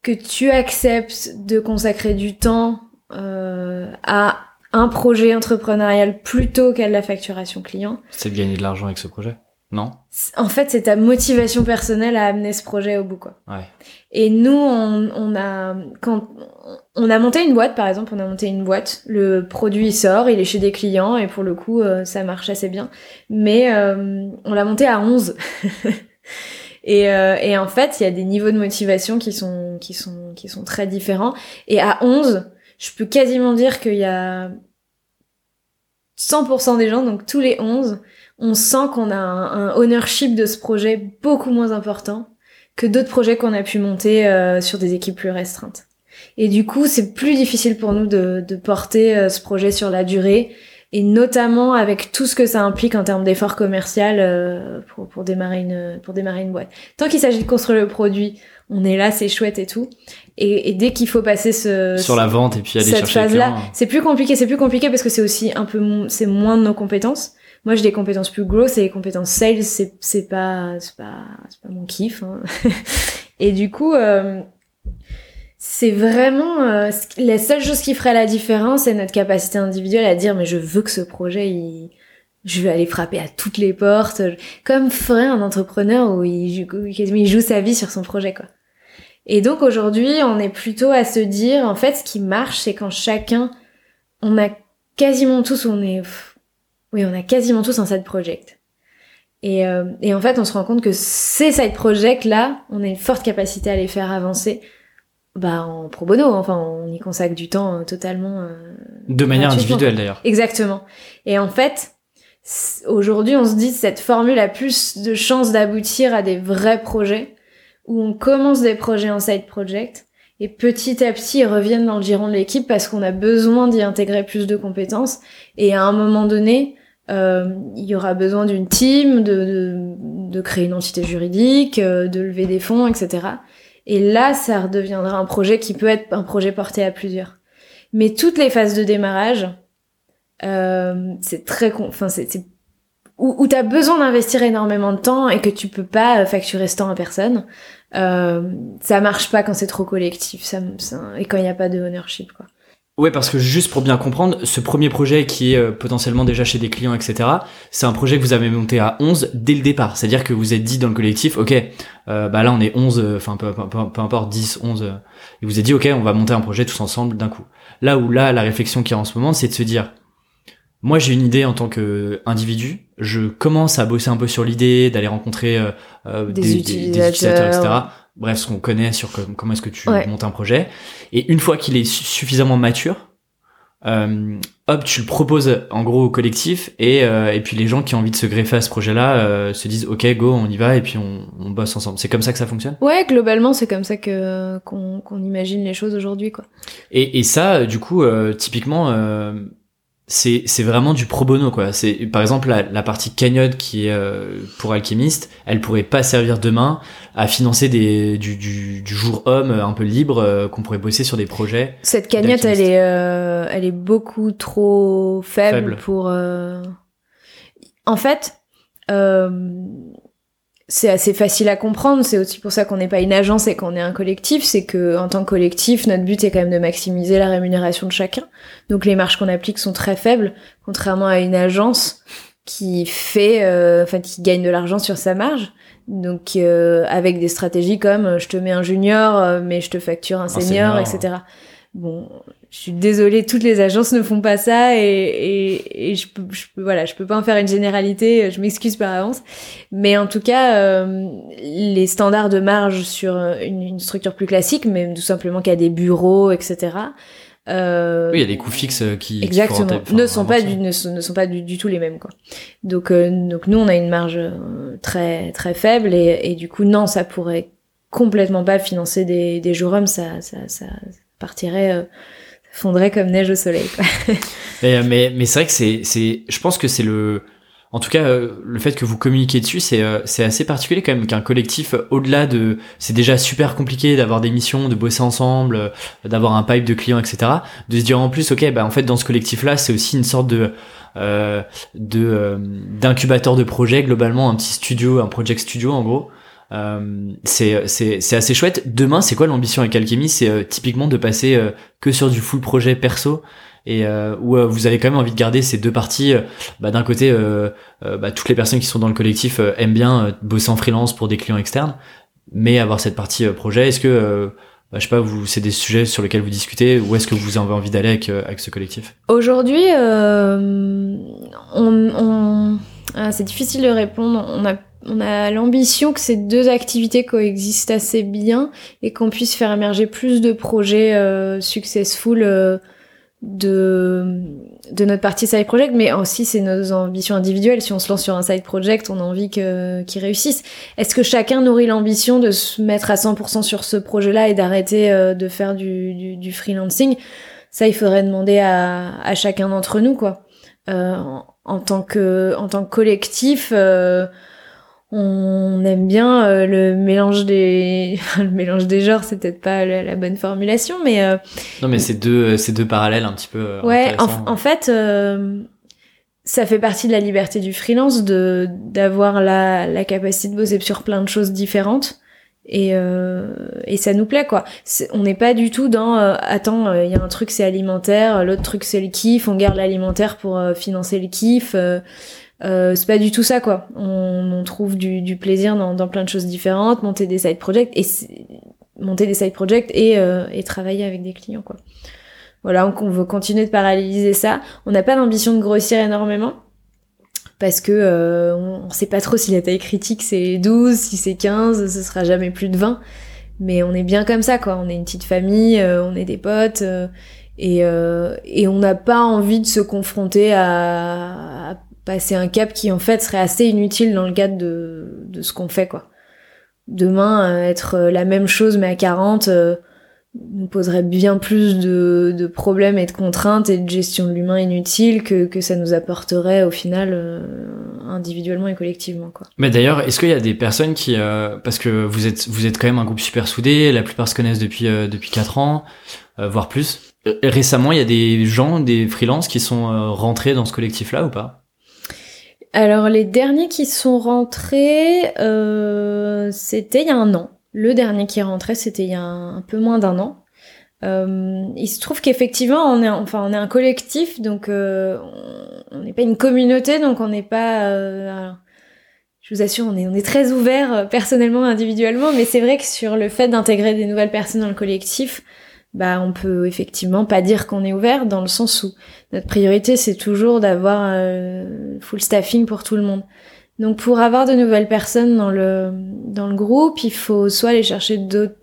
Speaker 2: que tu acceptes de consacrer du temps euh, à un projet entrepreneurial plutôt qu'à la facturation client.
Speaker 1: C'est de gagner de l'argent avec ce projet non
Speaker 2: En fait, c'est ta motivation personnelle à amener ce projet au bout, quoi.
Speaker 1: Ouais.
Speaker 2: Et nous, on, on, a quand on a monté une boîte, par exemple, on a monté une boîte. Le produit sort, il est chez des clients et pour le coup, euh, ça marche assez bien. Mais euh, on l'a monté à 11. et, euh, et en fait, il y a des niveaux de motivation qui sont qui sont qui sont très différents. Et à 11, je peux quasiment dire qu'il y a 100% des gens, donc tous les 11, on sent qu'on a un, ownership de ce projet beaucoup moins important que d'autres projets qu'on a pu monter euh, sur des équipes plus restreintes. Et du coup, c'est plus difficile pour nous de, porter euh, ce projet sur la durée, et notamment avec tout ce que ça implique en termes d'efforts commercial euh, pour, pour, démarrer une, pour démarrer une boîte. Tant qu'il s'agit de construire le produit, on est là, c'est chouette et tout. Et, dès qu'il faut passer ce
Speaker 1: sur la vente et puis aller
Speaker 2: cette
Speaker 1: phase
Speaker 2: là, c'est plus compliqué. C'est plus compliqué parce que c'est aussi un peu c'est moins de nos compétences. Moi, j'ai des compétences plus grosses et les compétences sales, c'est c'est pas c'est pas c'est pas mon kiff. Hein. et du coup, euh, c'est vraiment euh, la seule chose qui ferait la différence, c'est notre capacité individuelle à dire mais je veux que ce projet, il, je vais aller frapper à toutes les portes, comme ferait un entrepreneur où il, il joue sa vie sur son projet quoi. Et donc aujourd'hui, on est plutôt à se dire, en fait, ce qui marche, c'est quand chacun, on a quasiment tous, on est oui, on a quasiment tous un side project. Et, euh, et en fait, on se rend compte que ces side projects là, on a une forte capacité à les faire avancer bah en pro bono, enfin on y consacre du temps euh, totalement. Euh,
Speaker 1: de manière individuelle d'ailleurs.
Speaker 2: Exactement. Et en fait, aujourd'hui on se dit cette formule a plus de chances d'aboutir à des vrais projets où on commence des projets en side project et petit à petit ils reviennent dans le giron de l'équipe parce qu'on a besoin d'y intégrer plus de compétences et à un moment donné il y aura besoin d'une team, de, de, de, créer une entité juridique, euh, de lever des fonds, etc. Et là, ça redeviendra un projet qui peut être un projet porté à plusieurs. Mais toutes les phases de démarrage, euh, c'est très, enfin c'est où, où tu as besoin d'investir énormément de temps et que tu peux pas facturer ce temps à personne. Euh, ça marche pas quand c'est trop collectif, ça, ça et quand il n'y a pas de ownership quoi.
Speaker 1: Ouais, parce que juste pour bien comprendre, ce premier projet qui est euh, potentiellement déjà chez des clients, etc., c'est un projet que vous avez monté à 11 dès le départ. C'est-à-dire que vous êtes dit dans le collectif, ok, euh, bah là on est 11, euh, enfin peu, peu, peu, importe, 10, 11, et vous avez dit, ok, on va monter un projet tous ensemble d'un coup. Là où là, la réflexion qui est en ce moment, c'est de se dire, moi j'ai une idée en tant que individu, je commence à bosser un peu sur l'idée, d'aller rencontrer
Speaker 2: des, utilisateurs,
Speaker 1: etc bref, ce qu'on connaît sur comment est-ce que tu montes un projet. Et une fois qu'il est suffisamment mature, euh, hop, tu le proposes en gros au collectif et, euh, et puis les gens qui ont envie de se greffer à ce projet-là euh, se disent ok go on y va et puis on, on bosse ensemble. C'est comme ça que ça fonctionne?
Speaker 2: Ouais, globalement c'est comme ça que qu'on imagine les choses aujourd'hui quoi.
Speaker 1: Et, et ça, du coup, typiquement c'est c'est vraiment du pro bono quoi c'est par exemple la, la partie cagnotte qui est euh, pour alchimiste elle pourrait pas servir demain à financer des du, du, du jour homme un peu libre euh, qu'on pourrait bosser sur des projets
Speaker 2: cette cagnotte elle est euh, elle est beaucoup trop faible, faible. pour en fait c'est assez facile à comprendre. C'est aussi pour ça qu'on n'est pas une agence et qu'on est un collectif. C'est que en tant que collectif, notre but est quand même de maximiser la rémunération de chacun. Donc les marges qu'on applique sont très faibles, contrairement à une agence qui fait, euh, enfin qui gagne de l'argent sur sa marge. Donc euh, avec des stratégies comme je te mets un junior, euh, mais je te facture un senior, etc. Bon, je suis désolée, toutes les agences ne font pas ça et, et, et je, peux, je peux, voilà, je peux pas en faire une généralité. Je m'excuse par avance, mais en tout cas, euh, les standards de marge sur une, une, structure plus classique, mais tout simplement qu'il y a des bureaux, etc.
Speaker 1: Euh, oui, il y a des coûts fixes euh, qui
Speaker 2: exactement ne sont pas du, ne, sont, ne sont pas du, tout les mêmes quoi. Donc euh, donc nous on a une marge euh, très très faible et, et du coup non ça pourrait complètement pas financer des des jours ça ça ça partirait fondrait comme neige au soleil quoi.
Speaker 1: mais mais, mais c'est vrai que c'est je pense que c'est le en tout cas, euh, le fait que vous communiquez dessus, c'est euh, c'est assez particulier quand même qu'un collectif, euh, au-delà de, c'est déjà super compliqué d'avoir des missions, de bosser ensemble, d'avoir un pipe de clients, etc. De se dire en plus, ok, bah en fait dans ce collectif-là, c'est aussi une sorte de de d'incubateur de projet globalement, un petit studio, un project studio en gros. C'est c'est assez chouette. Demain, c'est quoi l'ambition avec Alchemy? C'est typiquement de passer que sur du full projet perso et euh, où euh, vous avez quand même envie de garder ces deux parties. Euh, bah, D'un côté, euh, bah, toutes les personnes qui sont dans le collectif aiment bien bosser en freelance pour des clients externes, mais avoir cette partie projet. Est-ce que bah, je sais pas, c'est des sujets sur lesquels vous discutez, ou est-ce que vous avez envie d'aller avec, avec ce collectif?
Speaker 2: Aujourd'hui, on, on... Ah, c'est difficile de répondre. On a on a l'ambition que ces deux activités coexistent assez bien et qu'on puisse faire émerger plus de projets euh, successful euh, de, de notre partie side project, mais aussi c'est nos ambitions individuelles. Si on se lance sur un side project, on a envie que, qu'il réussisse. Est-ce que chacun nourrit l'ambition de se mettre à 100% sur ce projet-là et d'arrêter euh, de faire du, freelancing? Ça, il faudrait demander à, à chacun d'entre nous, quoi. Euh, en, tant que en tant que collectif. Euh, on aime bien euh, le mélange des le mélange des genres c'est peut-être pas la, bonne formulation mais euh,
Speaker 1: non mais c'est deux c'est deux parallèles un petit peu euh,
Speaker 2: ouais en, fait ça fait partie de la liberté du freelance de d'avoir la, la capacité de bosser sur plein de choses différentes. Et et ça nous plaît quoi. On n'est pas du tout dans attends il y a un truc c'est alimentaire l'autre truc c'est le kiff on garde l'alimentaire pour financer le kiff euh, c'est pas du tout ça quoi. On, on trouve du, du plaisir dans, dans, plein de choses différentes, monter des side projects et monter des side projects et, euh, et travailler avec des clients quoi. Voilà, on, on veut continuer de paralléliser ça. On n'a pas d'ambition de grossir énormément parce que euh, on, sait pas trop si la taille critique c'est 12, si c'est 15, ce sera jamais plus de 20. Mais on est bien comme ça quoi. On est une petite famille, euh, on est des potes. et, et on n'a pas envie de se confronter à, à passer un cap qui en fait serait assez inutile dans le cadre de, de ce qu'on fait quoi. Demain, euh, être euh, la même chose mais à 40 euh, nous poserait bien plus de, de, problèmes et de contraintes et de gestion de l'humain inutile que, que ça nous apporterait au final individuellement et collectivement quoi.
Speaker 1: Mais d'ailleurs, est-ce qu'il y a des personnes qui parce que vous êtes vous êtes quand même un groupe super soudé, la plupart se connaissent depuis depuis 4 ans voire plus. Récemment, il y a des gens, des freelances qui sont rentrés dans ce collectif là ou pas?
Speaker 2: Alors les derniers qui sont rentrés, euh, c'était il y a un an. Le dernier qui est rentré, c'était il y a un, peu moins d'un an. Euh, il se trouve qu'effectivement, on est, enfin, on est un collectif, donc euh, on n'est pas une communauté, donc on n'est pas. Je vous assure, on est, on est très ouvert personnellement, individuellement, mais c'est vrai que sur le fait d'intégrer des nouvelles personnes dans le collectif, bah on peut effectivement pas dire qu'on est ouvert dans le sens où notre priorité c'est toujours d'avoir euh, full staffing pour tout le monde. Donc pour avoir de nouvelles personnes dans le dans le groupe, il faut soit aller chercher d'autres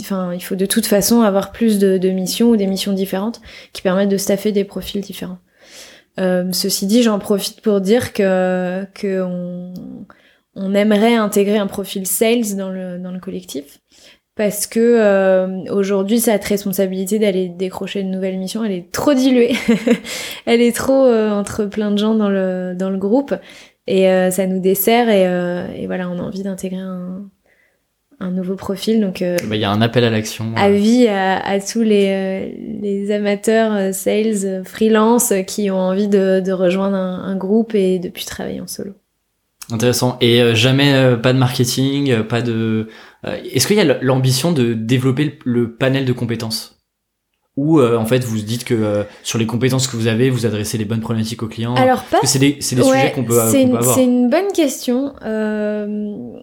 Speaker 2: enfin il faut de toute façon avoir plus de, de, missions ou des missions différentes qui permettent de staffer des profils différents. Euh, ceci dit, j'en profite pour dire que que on, on aimerait intégrer un profil sales dans le dans le collectif parce que euh, aujourd'hui cette responsabilité d'aller décrocher une nouvelle mission elle est trop diluée. Elle est trop euh, entre plein de gens dans le dans le groupe. Et euh, ça nous dessert et, et, voilà on a envie d'intégrer un, un nouveau profil. Donc
Speaker 1: bah, il y a un appel à l'action
Speaker 2: avis à, à tous les les amateurs sales freelance qui ont envie de, de rejoindre un, un groupe et de plus travailler en solo.
Speaker 1: Intéressant. Et jamais pas de marketing, pas de euh, est-ce qu'il y a l'ambition de développer le panel de compétences? Ou euh, en fait vous dites que euh, sur les compétences que vous avez, vous adressez les bonnes problématiques aux clients?
Speaker 2: Alors pas.
Speaker 1: C'est des, des sujets qu'on peut,
Speaker 2: qu
Speaker 1: avoir.
Speaker 2: C'est une bonne question. Euh,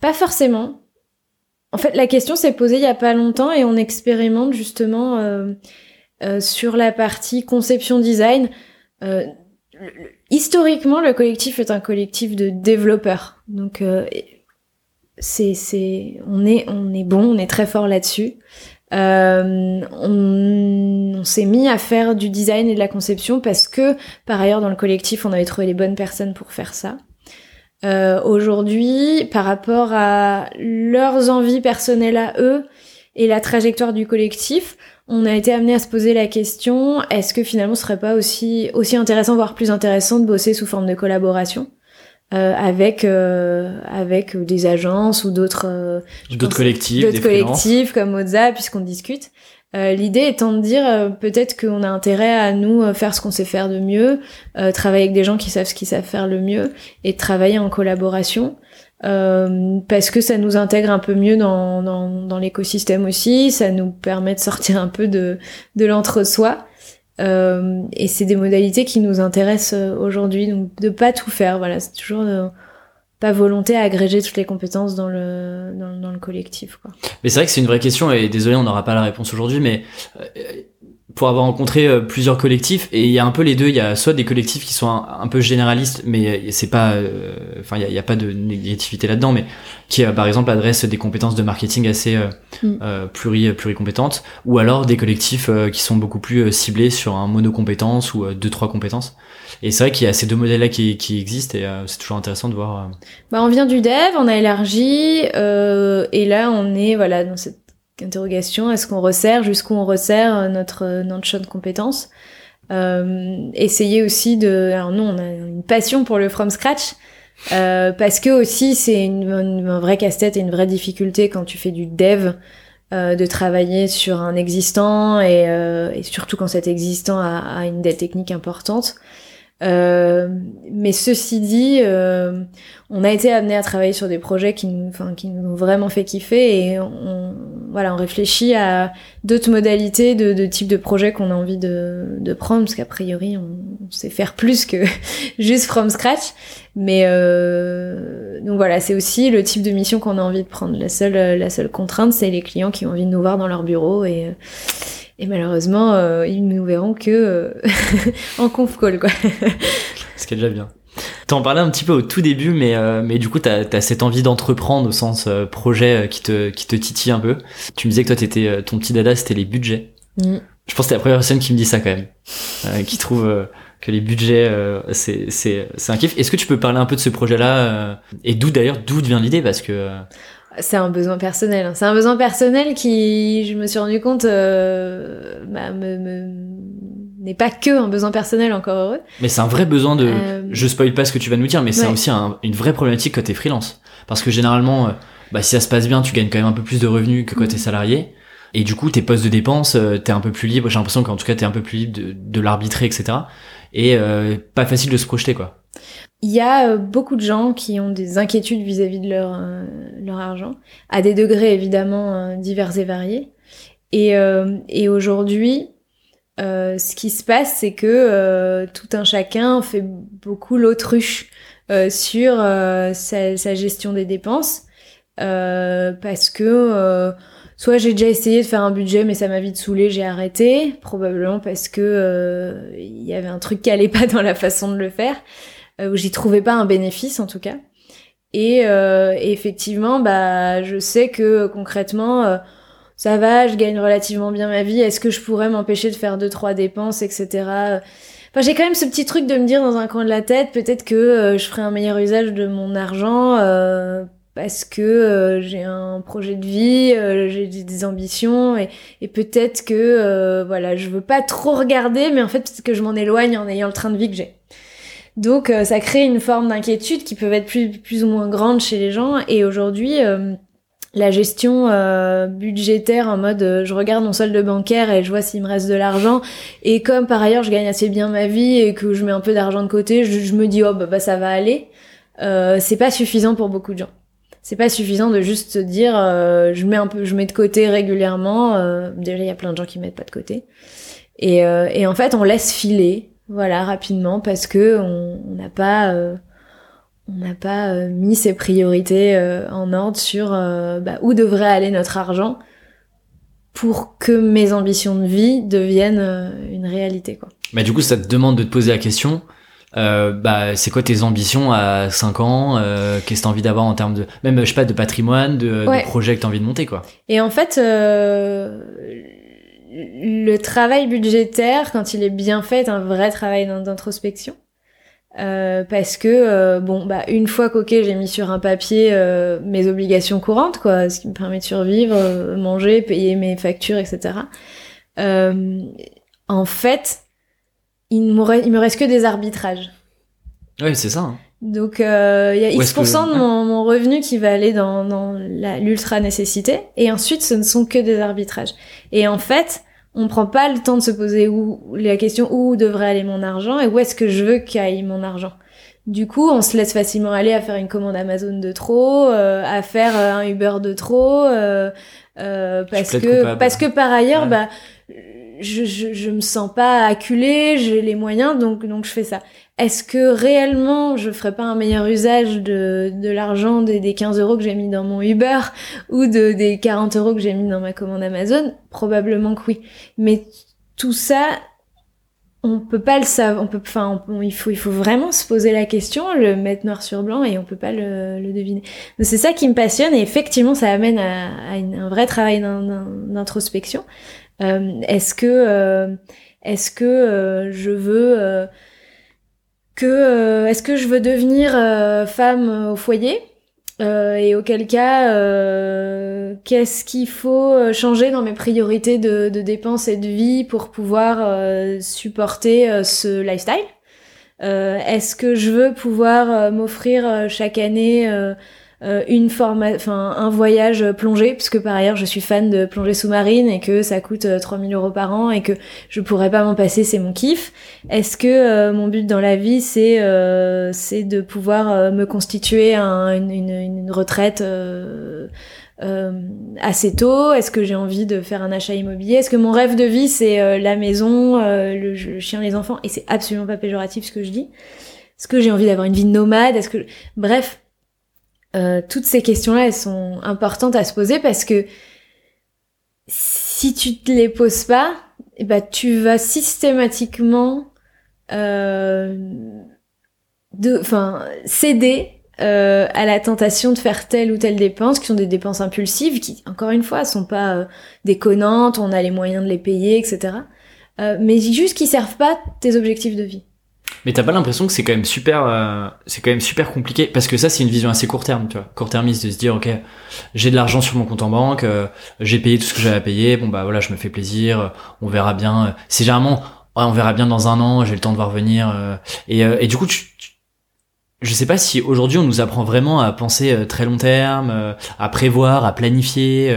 Speaker 2: pas forcément. en fait, la question s'est posée il y a pas longtemps et on expérimente justement euh, euh, sur la partie conception design. Euh, historiquement, le collectif est un collectif de développeurs. Donc, euh, c'est, c'est, on est, on est bon, on est très fort là-dessus. Euh, on, s'est mis à faire du design et de la conception parce que, par ailleurs, dans le collectif, on avait trouvé les bonnes personnes pour faire ça. Euh, Aujourd'hui, par rapport à leurs envies personnelles à eux et la trajectoire du collectif, on a été amené à se poser la question est-ce que finalement ce serait pas aussi aussi intéressant, voire plus intéressant, de bosser sous forme de collaboration? Euh, avec euh, avec des agences ou d'autres euh,
Speaker 1: d'autres collectifs,
Speaker 2: d'autres collectifs comme Moza, puisqu'on discute. Euh, L'idée étant de dire euh, peut-être qu'on a intérêt à nous faire ce qu'on sait faire de mieux, euh, travailler avec des gens qui savent ce qu'ils savent faire le mieux et travailler en collaboration. Euh, parce que ça nous intègre un peu mieux dans, dans, dans l'écosystème aussi, ça nous permet de sortir un peu de, de l'entre-soi. Euh, et c'est des modalités qui nous intéressent aujourd'hui, donc de pas tout faire. Voilà, c'est toujours de, pas volonté à agréger toutes les compétences dans le dans, dans le collectif. Quoi.
Speaker 1: Mais c'est vrai que c'est une vraie question et désolé, on n'aura pas la réponse aujourd'hui, mais euh, pour avoir rencontré euh, plusieurs collectifs et il y a un peu les deux, il y a soit des collectifs qui sont un, un peu généralistes, mais c'est pas, euh, enfin il y a, pas de négativité là-dedans, mais qui par exemple adressent des compétences de marketing assez mm. euh, pluri pluricompétentes, ou alors des collectifs qui sont beaucoup plus ciblés sur un monocompétence ou deux trois compétences. Et c'est vrai qu'il y a ces deux modèles-là qui, qui existent et euh, c'est toujours intéressant de voir. Euh...
Speaker 2: Bah, on vient du dev, on a élargi euh, et là on est voilà dans cette interrogation est-ce qu'on resserre, jusqu'où on resserre notre notre champ de compétences. Euh, essayer aussi de, alors nous on a une passion pour le from scratch. Euh, parce que aussi c'est une, une, un vrai casse-tête et une vraie difficulté quand tu fais du dev euh, de travailler sur un existant et, euh, et, surtout quand cet existant a, a une dette technique importante. Euh, mais ceci dit, euh, on a été amené à travailler sur des projets qui nous, enfin, qui nous ont vraiment fait kiffer et on, voilà, on réfléchit à d'autres modalités de, de type de projet qu'on a envie de, de prendre parce qu'a priori on, sait faire plus que juste from scratch. Mais euh, donc voilà, c'est aussi le type de mission qu'on a envie de prendre. La seule, la seule contrainte, c'est les clients qui ont envie de nous voir dans leur bureau et et malheureusement, euh, ils nous verront que euh, en conf call, quoi.
Speaker 1: Ce qui est déjà bien. T'en parlais un petit peu au tout début, mais, euh, mais du coup, t'as as cette envie d'entreprendre au sens euh, projet qui te, qui te titille un peu. Tu me disais que toi, t'étais, ton petit dada, c'était les budgets. Mm. Je pense que t'es la première personne qui me dit ça quand même. qui trouve que les budgets, c'est, c'est, c'est un kiff. Est-ce que tu peux parler un peu de ce projet-là Et d'où d'ailleurs, d'où vient l'idée? Parce que
Speaker 2: c'est un besoin personnel. Hein. C'est un besoin personnel qui, je me suis rendu compte, euh, bah, me, me, n'est pas que un besoin personnel, encore heureux.
Speaker 1: Mais c'est un vrai besoin de. Euh... Je spoil pas ce que tu vas nous dire, mais c'est ouais. aussi un, une vraie problématique quand t'es freelance. Parce que généralement, euh, bah, si ça se passe bien, tu gagnes quand même un peu plus de revenus que quand mmh. t'es salarié. Et du coup, tes postes de dépenses, euh, t'es un peu plus libre. J'ai l'impression qu'en tout cas, t'es un peu plus libre de, de l'arbitrer, etc. Et euh, pas facile de se projeter, quoi.
Speaker 2: Il y a euh, beaucoup de gens qui ont des inquiétudes vis-à-vis -vis de leur, euh, argent, à des degrés évidemment euh, divers et variés. Et, aujourd'hui, ce qui se passe, c'est que tout un chacun fait beaucoup l'autruche sur sa, gestion des dépenses, parce que soit j'ai déjà essayé de faire un budget, mais ça m'a vite saoulé, j'ai arrêté, probablement parce que il y avait un truc qui allait pas dans la façon de le faire où j'y trouvais pas un bénéfice en tout cas. Et, euh, effectivement, bah, je sais que concrètement, euh, ça va, je gagne relativement bien ma vie. Est-ce que je pourrais m'empêcher de faire deux trois dépenses, etc. Enfin, j'ai quand même ce petit truc de me dire dans un coin de la tête, peut-être que euh, je ferai un meilleur usage de mon argent euh, parce que euh, j'ai un projet de vie, j'ai des ambitions et, et peut-être que voilà, je veux pas trop regarder, mais en fait peut-être que je m'en éloigne en ayant le train de vie que j'ai. Donc euh, ça crée une forme d'inquiétude qui peut être plus, plus ou moins grande chez les gens. Et aujourd'hui, euh, la gestion euh, budgétaire en mode euh, je regarde mon solde bancaire et je vois s'il me reste de l'argent. Et comme par ailleurs je gagne assez bien ma vie et que je mets un peu d'argent de côté, je, je, me dis oh bah, bah ça va aller. c'est pas suffisant pour beaucoup de gens. C'est pas suffisant de juste dire je mets un peu, je mets de côté régulièrement. déjà il y a plein de gens qui mettent pas de côté. Et, et en fait on laisse filer voilà rapidement parce que on n'a pas euh, on n'a pas mis ses priorités en ordre sur bah, où devrait aller notre argent pour que mes ambitions de vie deviennent une réalité. Quoi.
Speaker 1: Mais du coup, ça te demande de te poser la question euh, bah, c'est quoi tes ambitions à 5 ans euh, Qu'est-ce que tu as envie d'avoir en termes de, même, je sais pas, de patrimoine, de, de projets que tu as envie de monter, quoi
Speaker 2: Et en fait, euh, le travail budgétaire, quand il est bien fait, est un vrai travail d'introspection. Euh, parce que euh, bon bah une fois qu'ok j'ai mis sur un papier euh, mes obligations courantes quoi ce qui me permet de survivre manger payer mes factures etc en fait il, il me reste que des arbitrages.
Speaker 1: Oui, c'est ça. Hein.
Speaker 2: Donc, euh, il y a X% de mon, mon, revenu qui va aller dans, dans l'ultra-nécessité. Et ensuite, ce ne sont que des arbitrages. Et en fait, on prend pas le temps de se poser où, la question où devrait aller mon argent et où est-ce que je veux qu'aille mon argent. Du coup, on se laisse facilement aller à faire une commande Amazon de trop, euh, à faire euh, un Uber de trop, euh, euh parce que parce que par ailleurs, bah je, je, je, me sens pas acculée, j'ai les moyens, donc, donc je fais ça. Est-ce que réellement je ferais pas un meilleur usage de, de l'argent des, des 15 euros que j'ai mis dans mon Uber ou de, des 40 euros que j'ai mis dans ma commande Amazon? Probablement que oui. Mais tout ça, on peut pas le savoir, on peut, enfin, il faut, il faut vraiment se poser la question, le mettre noir sur blanc et on peut pas le, le deviner. C'est ça qui me passionne et effectivement, ça amène à, à un vrai travail d'introspection. Euh, est-ce que euh, est-ce que euh, je veux que est-ce que je veux devenir femme au foyer? Et auquel cas, qu'est-ce qu'il faut changer dans mes priorités de, dépenses et de vie pour pouvoir supporter ce lifestyle? Est-ce que je veux pouvoir m'offrir chaque année une forme, enfin un voyage plongé, puisque par ailleurs je suis fan de plongée sous-marine et que ça coûte 3000 euh, euros par an et que je pourrais pas m'en passer, c'est mon kiff. Est-ce que euh, mon but dans la vie c'est c'est de pouvoir me constituer une, une, une, retraite assez tôt? Est-ce que j'ai envie de faire un achat immobilier? Est-ce que mon rêve de vie c'est la maison, le, le, chien, les enfants? Et c'est absolument pas péjoratif ce que je dis. Est-ce que j'ai envie d'avoir une vie nomade? Est-ce que bref, euh, toutes ces questions-là, elles sont importantes à se poser parce que si tu te les poses pas, eh ben, tu vas systématiquement euh, céder euh, à la tentation de faire telle ou telle dépense, qui sont des dépenses impulsives, qui, encore une fois, sont pas euh, déconnantes, on a les moyens de les payer, etc. Euh, mais juste qui servent pas tes objectifs de vie.
Speaker 1: Mais t'as pas l'impression que c'est quand même super, euh, c'est quand même super compliqué? Parce que ça c'est une vision assez court terme, tu vois, court termiste de se dire ok, j'ai de l'argent sur mon compte en banque, euh, j'ai payé tout ce que j'avais à payer, bon bah voilà, je me fais plaisir, on verra bien. C'est généralement, on verra bien dans un an, j'ai le temps de voir venir. Euh, et, et du coup, tu, je sais pas si aujourd'hui on nous apprend vraiment à penser très long terme, à prévoir, à planifier.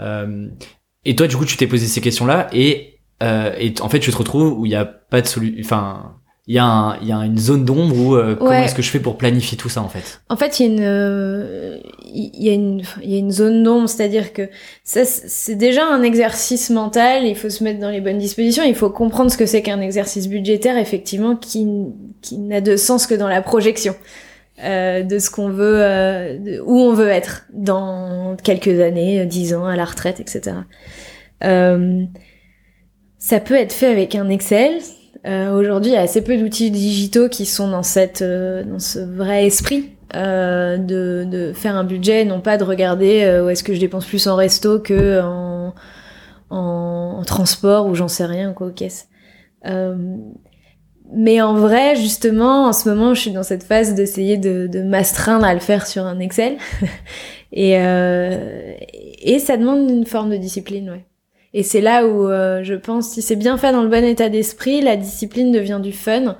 Speaker 1: et toi, du coup, tu t'es posé ces questions-là et, et en fait, tu te retrouves où il y a pas de solution, enfin il y, y a une zone d'ombre où euh, comment est-ce que je fais pour planifier tout ça en fait?
Speaker 2: En fait, il y a une euh, y y a une zone d'ombre, c'est-à-dire que ça c'est déjà un exercice mental, il faut se mettre dans les bonnes dispositions, il faut comprendre ce que c'est qu'un exercice budgétaire effectivement qui qui n'a de sens que dans la projection. Euh, de ce qu'on veut, euh, où on veut être dans quelques années, dix ans, à la retraite, etc. ça peut être fait avec un Excel, euh, Aujourd'hui, il y a assez peu d'outils digitaux qui sont dans cette, euh, dans ce vrai esprit euh, de, de, faire un budget, non pas de regarder euh, où est-ce que je dépense plus en resto que en, en, transport ou j'en sais rien quoi aux caisses. Euh, mais en vrai, justement, en ce moment, je suis dans cette phase d'essayer de, de m'astreindre à le faire sur un Excel. et, et ça demande une forme de discipline, ouais. Et c'est là où euh, je pense, si c'est bien fait dans le bon état d'esprit, la discipline devient du fun.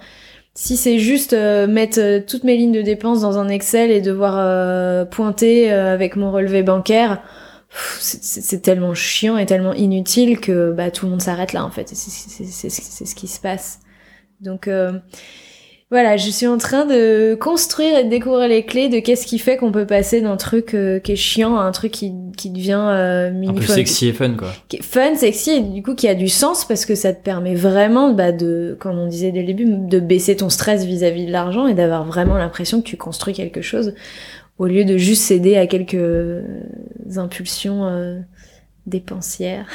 Speaker 2: Si c'est juste euh, mettre euh, toutes mes lignes de dépenses dans un Excel et devoir pointer avec mon relevé bancaire, c'est tellement chiant et tellement inutile que bah, tout le monde s'arrête là en fait. C'est ce qui se passe. Donc voilà, je suis en train de construire et de découvrir les clés de qu'est-ce qui fait qu'on peut passer d'un truc euh, qui est chiant à un truc qui, qui devient euh,
Speaker 1: un peu sexy et fun quoi.
Speaker 2: Fun, sexy et du coup qui a du sens parce que ça te permet vraiment bah, de, comme on disait dès le début, de baisser ton stress vis-à-vis de l'argent et d'avoir vraiment l'impression que tu construis quelque chose au lieu de juste céder à quelques impulsions euh, dépensières.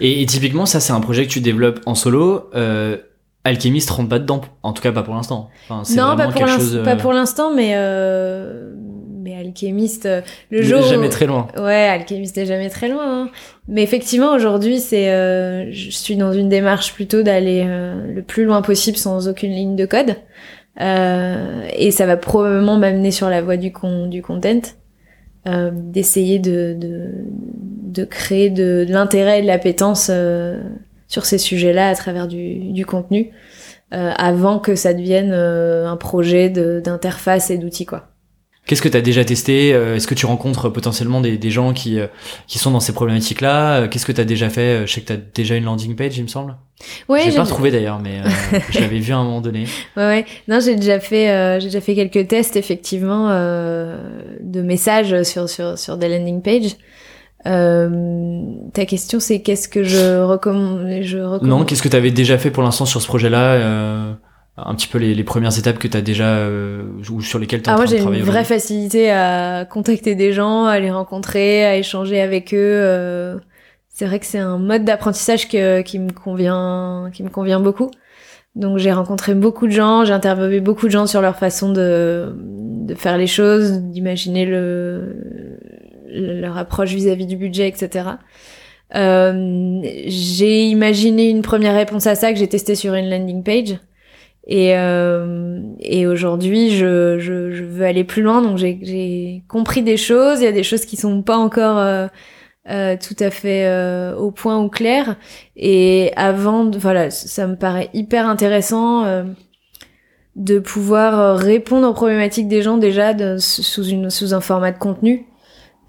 Speaker 1: Et, et, typiquement ça c'est un projet que tu développes en solo. Euh, Alchemist rentre pas dedans, en tout cas pas pour l'instant.
Speaker 2: Enfin, non, pas pour, chose, pas euh, pour l'instant, mais euh, mais Alchemist, euh, le jour.
Speaker 1: jamais très loin.
Speaker 2: Ouais, Alchemist est jamais très loin. Hein. Mais effectivement, aujourd'hui, c'est, euh, je suis dans une démarche plutôt d'aller le plus loin possible sans aucune ligne de code, et ça va probablement m'amener sur la voie du con, du content, d'essayer de, de de créer de, de l'intérêt et de l'appétence sur ces sujets-là à travers du, du contenu, euh, avant que ça devienne euh, un projet d'interface et d'outils quoi.
Speaker 1: Qu'est-ce que tu as déjà testé euh, Est-ce que tu rencontres potentiellement des, des gens qui, qui sont dans ces problématiques-là Qu'est-ce que tu as déjà fait Je sais que tu as déjà une landing page, il me semble.
Speaker 2: Ouais,
Speaker 1: j'ai pas retrouvé d'ailleurs, mais je l'avais vu à un moment donné.
Speaker 2: Ouais, ouais. Non, j'ai déjà fait, j'ai déjà fait quelques tests effectivement de messages sur sur sur des landing pages. Euh, ta question, c'est qu'est-ce que je recommande, je recommande
Speaker 1: Non, qu'est-ce que tu avais déjà fait pour l'instant sur ce projet-là euh, Un petit peu les, les premières étapes que tu as déjà euh, ou sur lesquelles tu as ah,
Speaker 2: moi,
Speaker 1: j'ai
Speaker 2: une vraie facilité à contacter des gens, à les rencontrer, à échanger avec eux. Euh. c'est vrai que c'est un mode d'apprentissage que, qui me convient, qui me convient beaucoup. Donc j'ai rencontré beaucoup de gens, j'ai interviewé beaucoup de gens sur leur façon de, de faire les choses, d'imaginer le, leur approche vis-à-vis du budget, etc. Euh, j'ai imaginé une première réponse à ça que j'ai testé sur une landing page. Et, euh, et aujourd'hui, je, je, je, veux aller plus loin. Donc j'ai compris des choses. Il y a des choses qui sont pas encore euh, euh tout à fait euh, au point ou clair. Et avant, de, voilà, ça me paraît hyper intéressant euh, de pouvoir répondre aux problématiques des gens déjà sous, une, sous un format de contenu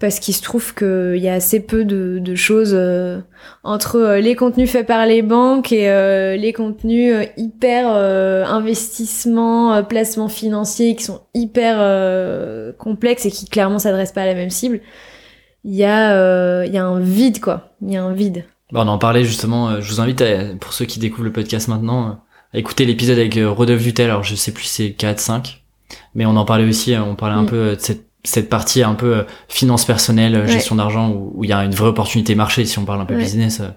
Speaker 2: parce qu'il se trouve qu'il y a assez peu de, de choses euh, entre euh, les contenus faits par les banques et euh, les contenus hyper investissement, placement financier qui sont hyper complexes et qui clairement s'adressent pas à la même cible. Il y a il y a un vide quoi, il y a un vide.
Speaker 1: Bon, on en parlait justement. je vous invite pour ceux qui découvrent le podcast maintenant à écouter l'épisode avec Rodolphe Dutel. Alors je sais plus c'est 4 5 mais on en parlait aussi, on parlait un mm. peu de cette cette partie un peu euh, finance personnelle, euh, gestion d'argent, où il y a une vraie opportunité marché, si on parle un peu business euh,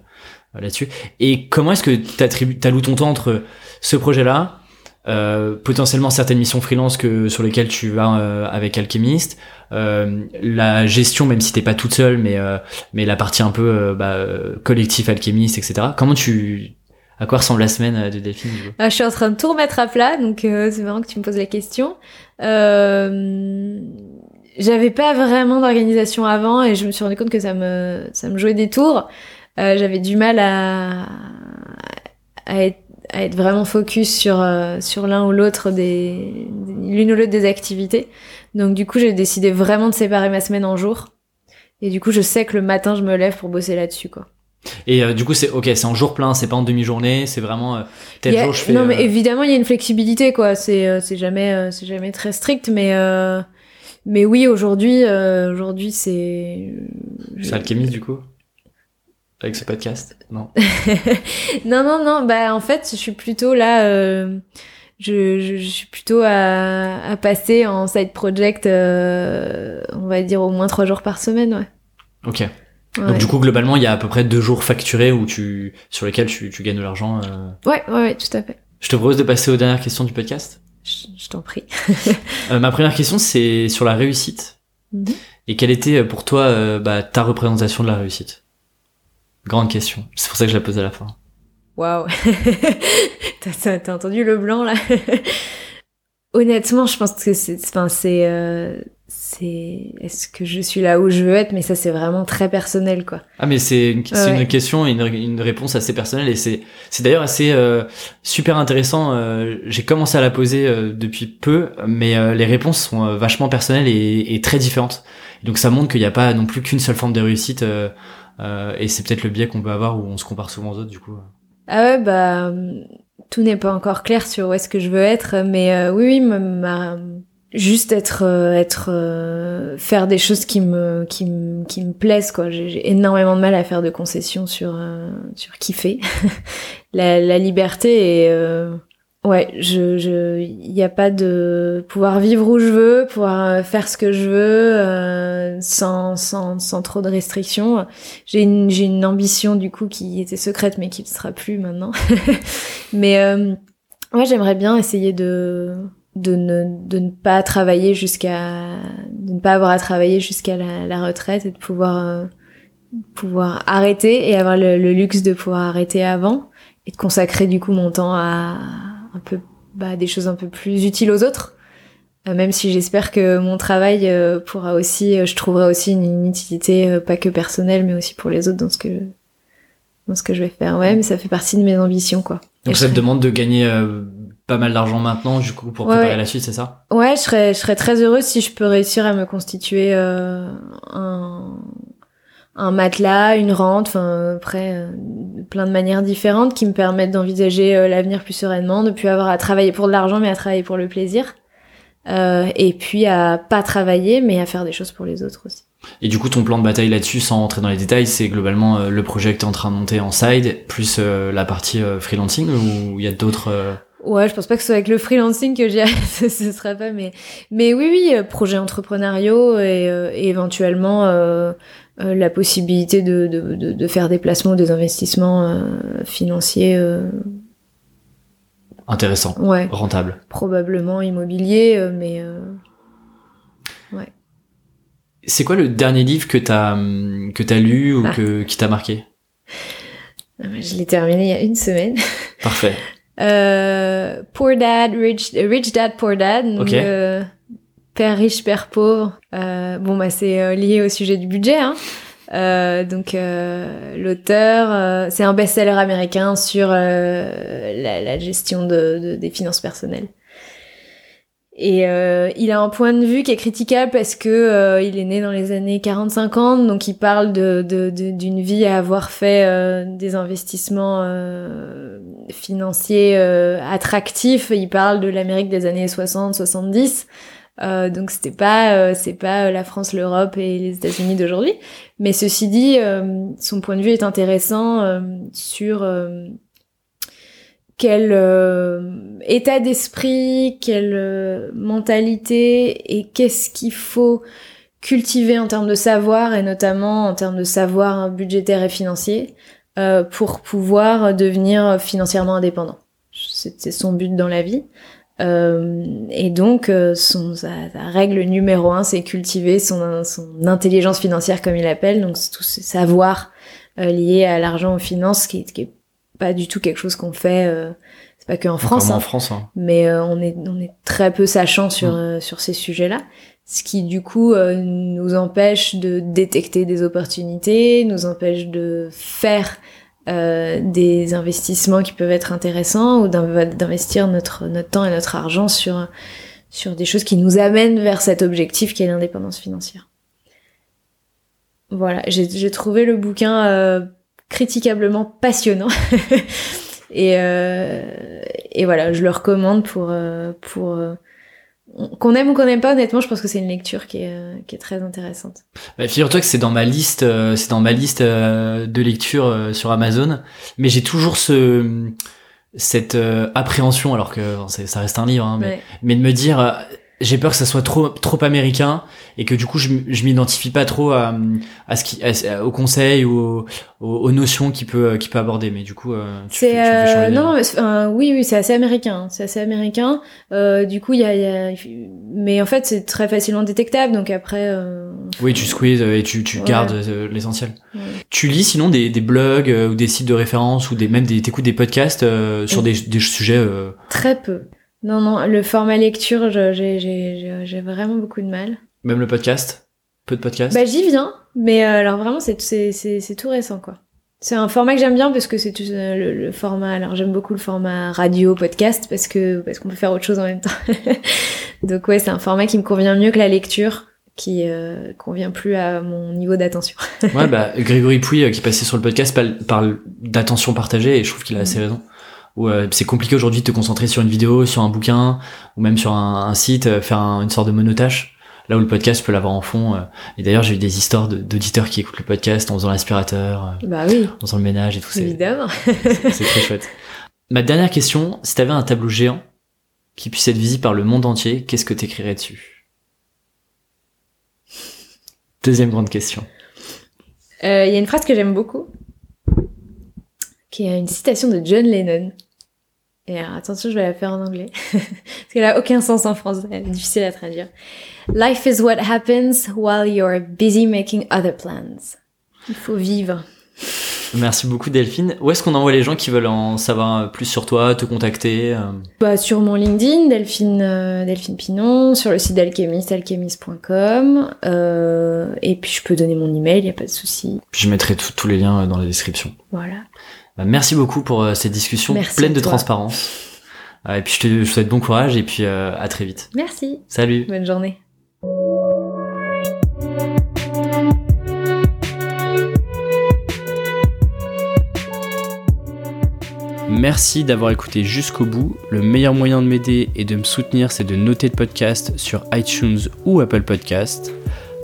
Speaker 1: là-dessus. Et comment est-ce que tu alloues ton temps entre ce projet-là, euh, potentiellement certaines missions freelance que sur lesquelles tu vas avec Alchemist, euh, la gestion même si t'es pas toute seule, mais mais la partie un peu bah, collectif Alchemist, etc. Comment tu à quoi ressemble la semaine de Delphine
Speaker 2: ah, Je suis en train de tout remettre à plat, donc c'est marrant que tu me poses la question. Euh, j'avais pas vraiment d'organisation avant et je me suis rendu compte que ça me ça me jouait des tours. Euh, j'avais du mal à à être, à être vraiment focus sur euh, sur l'un ou l'autre des l'une ou l'autre des activités. Donc du coup, j'ai décidé vraiment de séparer ma semaine en jours. Et du coup, je sais que le matin, je me lève pour bosser là-dessus, quoi.
Speaker 1: Et euh, du coup, c'est ok, c'est en jour plein, c'est pas en demi-journée, c'est vraiment euh, tel jour je fais.
Speaker 2: Non, mais évidemment, il y a une flexibilité, quoi. C'est c'est jamais c'est jamais très strict, mais mais oui, aujourd'hui, euh, aujourd'hui, c'est.
Speaker 1: C'est alchimiste du coup? Avec ce podcast? Non.
Speaker 2: non, non, non. Bah, en fait, je suis plutôt là. Euh, je, je, je, suis plutôt à, à, passer en side project, euh, on va dire au moins trois jours par semaine, ouais.
Speaker 1: Ok. Donc du coup, globalement, il y a à peu près deux jours facturés où tu, sur lesquels tu, tu gagnes de l'argent. Euh...
Speaker 2: Ouais, ouais, ouais, tout à fait.
Speaker 1: Je te propose de passer aux dernières questions du podcast.
Speaker 2: Je, t'en prie.
Speaker 1: euh, ma première question, c'est sur la réussite. Mhm. Et quelle était euh, pour toi euh, bah, ta représentation de la réussite? Grande question. C'est pour ça que je la pose à la fin.
Speaker 2: Waouh T'as entendu le blanc là? Honnêtement, je pense que c'est, enfin, c'est, euh, c'est est-ce que je suis là où je veux être? Mais ça c'est vraiment très personnel quoi.
Speaker 1: Ah mais c'est une, une question et une, une, réponse assez personnelle et c'est c'est d'ailleurs assez euh, super intéressant euh, j'ai commencé à la poser euh, depuis peu mais les réponses sont vachement personnelles et, et, très différentes. Donc ça montre qu'il n'y a pas non plus qu'une seule forme de réussite et c'est peut-être le biais qu'on peut avoir où on se compare souvent aux autres du coup.
Speaker 2: Ah ouais bah tout n'est pas encore clair sur où est-ce que je veux être, mais oui, oui, ma, juste être être faire des choses qui me qui me qui me plaisent quoi j'ai énormément de mal à faire de concessions sur sur kiffer la, la liberté et Ouais, je, je, il n'y a pas de pouvoir vivre où je veux, pouvoir euh, faire ce que je veux, euh, sans, sans, sans trop de restrictions. J'ai une, j'ai une ambition du coup qui était secrète, mais qui ne sera plus maintenant. mais euh, ouais, j'aimerais bien essayer de, de ne, de ne pas travailler jusqu'à, de ne pas avoir à travailler jusqu'à la, la retraite et de pouvoir, euh, pouvoir arrêter et avoir le, le luxe de pouvoir arrêter avant et de consacrer du coup mon temps à un peu bah, des choses un peu plus utiles aux autres. Euh, même si j'espère que mon travail euh, pourra aussi, je trouverai aussi une, utilité pas que personnelle, mais aussi pour les autres dans ce que dans ce que je vais faire. Ouais, mais ça fait partie de mes ambitions, quoi.
Speaker 1: Donc ça te demande de gagner pas mal d'argent maintenant, du coup, pour préparer la suite, c'est ça
Speaker 2: Ouais, je serais, je serais très heureuse si je peux réussir à me constituer un, un matelas, une rente, enfin après euh, plein de manières différentes qui me permettent d'envisager euh, l'avenir plus sereinement, de plus avoir à travailler pour de l'argent mais à travailler pour le plaisir, euh, et puis à pas travailler mais à faire des choses pour les autres aussi.
Speaker 1: Et du coup, ton plan de bataille là-dessus, sans rentrer dans les détails, c'est globalement le projet que tu es en train de monter en side, plus la partie freelancing, ou il y a d'autres...
Speaker 2: Ouais, je pense pas que ce soit avec le freelancing que j'y arrive, ce sera pas, mais mais oui, oui, projet entrepreneuriaux et, et éventuellement euh, la possibilité de, de, de, de, faire des placements, des investissements euh, financiers. Euh,
Speaker 1: Intéressant.
Speaker 2: Ouais.
Speaker 1: Rentable.
Speaker 2: Probablement immobilier, mais ouais.
Speaker 1: C'est quoi le dernier livre que t'as que lu ou ah. que qui t'a marqué?
Speaker 2: Je l'ai terminé il y a une semaine.
Speaker 1: Parfait.
Speaker 2: euh, Poor Dad, Rich, Rich Dad, Poor Dad. Donc, Père riche, père pauvre. Euh, bon, bah c'est euh, lié au sujet du budget. Hein. Euh, donc euh, l'auteur, euh, c'est un best-seller américain sur la, la, gestion de, de, des finances personnelles. Et il a un point de vue qui est critiquable parce que il est né dans les années 40-50, donc il parle de, d'une vie à avoir fait des investissements financiers attractifs. Il parle de l'Amérique des années 60-70. Euh, donc c'était pas euh, c'est pas la France, l'Europe et les États-Unis d'aujourd'hui. Mais ceci dit, euh, son point de vue est intéressant euh, sur quel état d'esprit, quelle mentalité et qu'est-ce qu'il faut cultiver en termes de savoir et notamment en termes de savoir budgétaire et financier pour pouvoir devenir financièrement indépendant. C'est son but dans la vie. Euh, et donc, euh, son, sa, règle numéro un, c'est cultiver son, son intelligence financière, comme il l'appelle, donc tout ce savoir euh, lié à l'argent, aux finances, qui, qui est pas du tout quelque chose qu'on fait. Euh, c'est pas que en France,
Speaker 1: en hein. France, hein.
Speaker 2: mais on est on est très peu sachant sur mm. sur ces sujets-là, ce qui du coup nous empêche de détecter des opportunités, nous empêche de faire euh, des investissements qui peuvent être intéressants ou d'investir notre, notre temps et notre argent sur, sur des choses qui nous amènent vers cet objectif qui est l'indépendance financière. Voilà, j'ai trouvé le bouquin euh, critiquablement passionnant. et, euh, et voilà, je le recommande pour, euh, pour qu'on aime ou qu'on n'aime pas, honnêtement, je pense que c'est une lecture qui est, euh, qui est très intéressante.
Speaker 1: Bah, Figure-toi que c'est dans ma liste, euh, c'est dans ma liste euh, de lecture sur Amazon, mais j'ai toujours ce cette appréhension, alors que ça reste un livre, hein, mais, mais de me dire j'ai peur que ça soit trop trop américain et que du coup je, je m'identifie pas trop à, à ce qui au conseil ou aux, notions qu'il peut qu'il peut aborder. Mais du coup euh,
Speaker 2: c'est euh, non, non oui oui c'est assez américain c'est assez américain. Euh, du coup il y a, y a, mais en fait c'est très facilement détectable donc après euh,
Speaker 1: oui tu squeezes et tu tu gardes l'essentiel. Tu lis sinon des, des blogs ou des sites de référence ou des même des t'écoutes des podcasts sur des, des sujets
Speaker 2: très peu non, non, le format lecture, j'ai vraiment beaucoup de mal.
Speaker 1: Même le podcast? Peu de podcasts?
Speaker 2: Bah j'y viens, mais euh, alors vraiment c'est tout récent quoi. C'est un format que j'aime bien parce que c'est euh, le, le, format. Alors j'aime beaucoup le format radio podcast parce que parce qu'on peut faire autre chose en même temps. Donc ouais, c'est un format qui me convient mieux que la lecture, qui euh, convient plus à mon niveau d'attention.
Speaker 1: ouais, bah Grégory Pouy qui passait sur le podcast parle, d'attention partagée et je trouve qu'il a assez mm. raison. Où euh, c'est compliqué aujourd'hui de te concentrer sur une vidéo, sur un bouquin, ou même sur un, site, euh, faire une sorte de monotâche. Là où le podcast, tu peux l'avoir en fond. Euh. et d'ailleurs, j'ai eu des histoires d'auditeurs qui écoutent le podcast en faisant l'aspirateur,
Speaker 2: bah oui.
Speaker 1: en faisant le ménage et tout.
Speaker 2: Évidemment.
Speaker 1: C'est très chouette. Ma dernière question, si tu avais un tableau géant qui puisse être visible par le monde entier, qu'est-ce que tu écrirais dessus? Deuxième grande question.
Speaker 2: Il y a une phrase que j'aime beaucoup, qui est une citation de John Lennon. Et attention, je vais la faire en anglais. Parce qu'elle a aucun sens en français. Elle est difficile à traduire. Life is what happens while you're busy making other plans. Il faut vivre.
Speaker 1: Merci beaucoup Delphine. Où est-ce qu'on envoie les gens qui veulent en savoir plus sur toi, te contacter euh?
Speaker 2: Bah, Sur mon LinkedIn, Delphine, euh, Delphine Pinon, sur le site d'Alchemist, alchemist.com. Euh, et puis je peux donner mon email, il n'y a pas de souci.
Speaker 1: Je mettrai tous les liens dans la description.
Speaker 2: Voilà.
Speaker 1: Bah, merci beaucoup pour euh, cette discussion pleine de transparence. Euh, et puis je te souhaite bon courage et puis euh, à très vite.
Speaker 2: Merci.
Speaker 1: Salut.
Speaker 2: Bonne journée.
Speaker 1: Merci d'avoir écouté jusqu'au bout. Le meilleur moyen de m'aider et de me soutenir, c'est de noter le podcast sur iTunes ou Apple Podcast.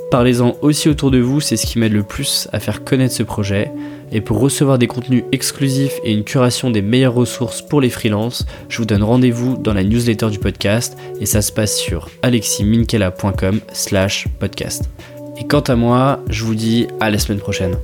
Speaker 1: Parlez-en aussi autour de vous, c'est ce qui m'aide le plus à faire connaître ce projet. Et pour recevoir des contenus exclusifs et une curation des meilleures ressources pour les freelances, je vous donne rendez-vous dans la newsletter du podcast et ça se passe sur aleximinkelacom slash podcast. Et quant à moi, je vous dis à la semaine prochaine.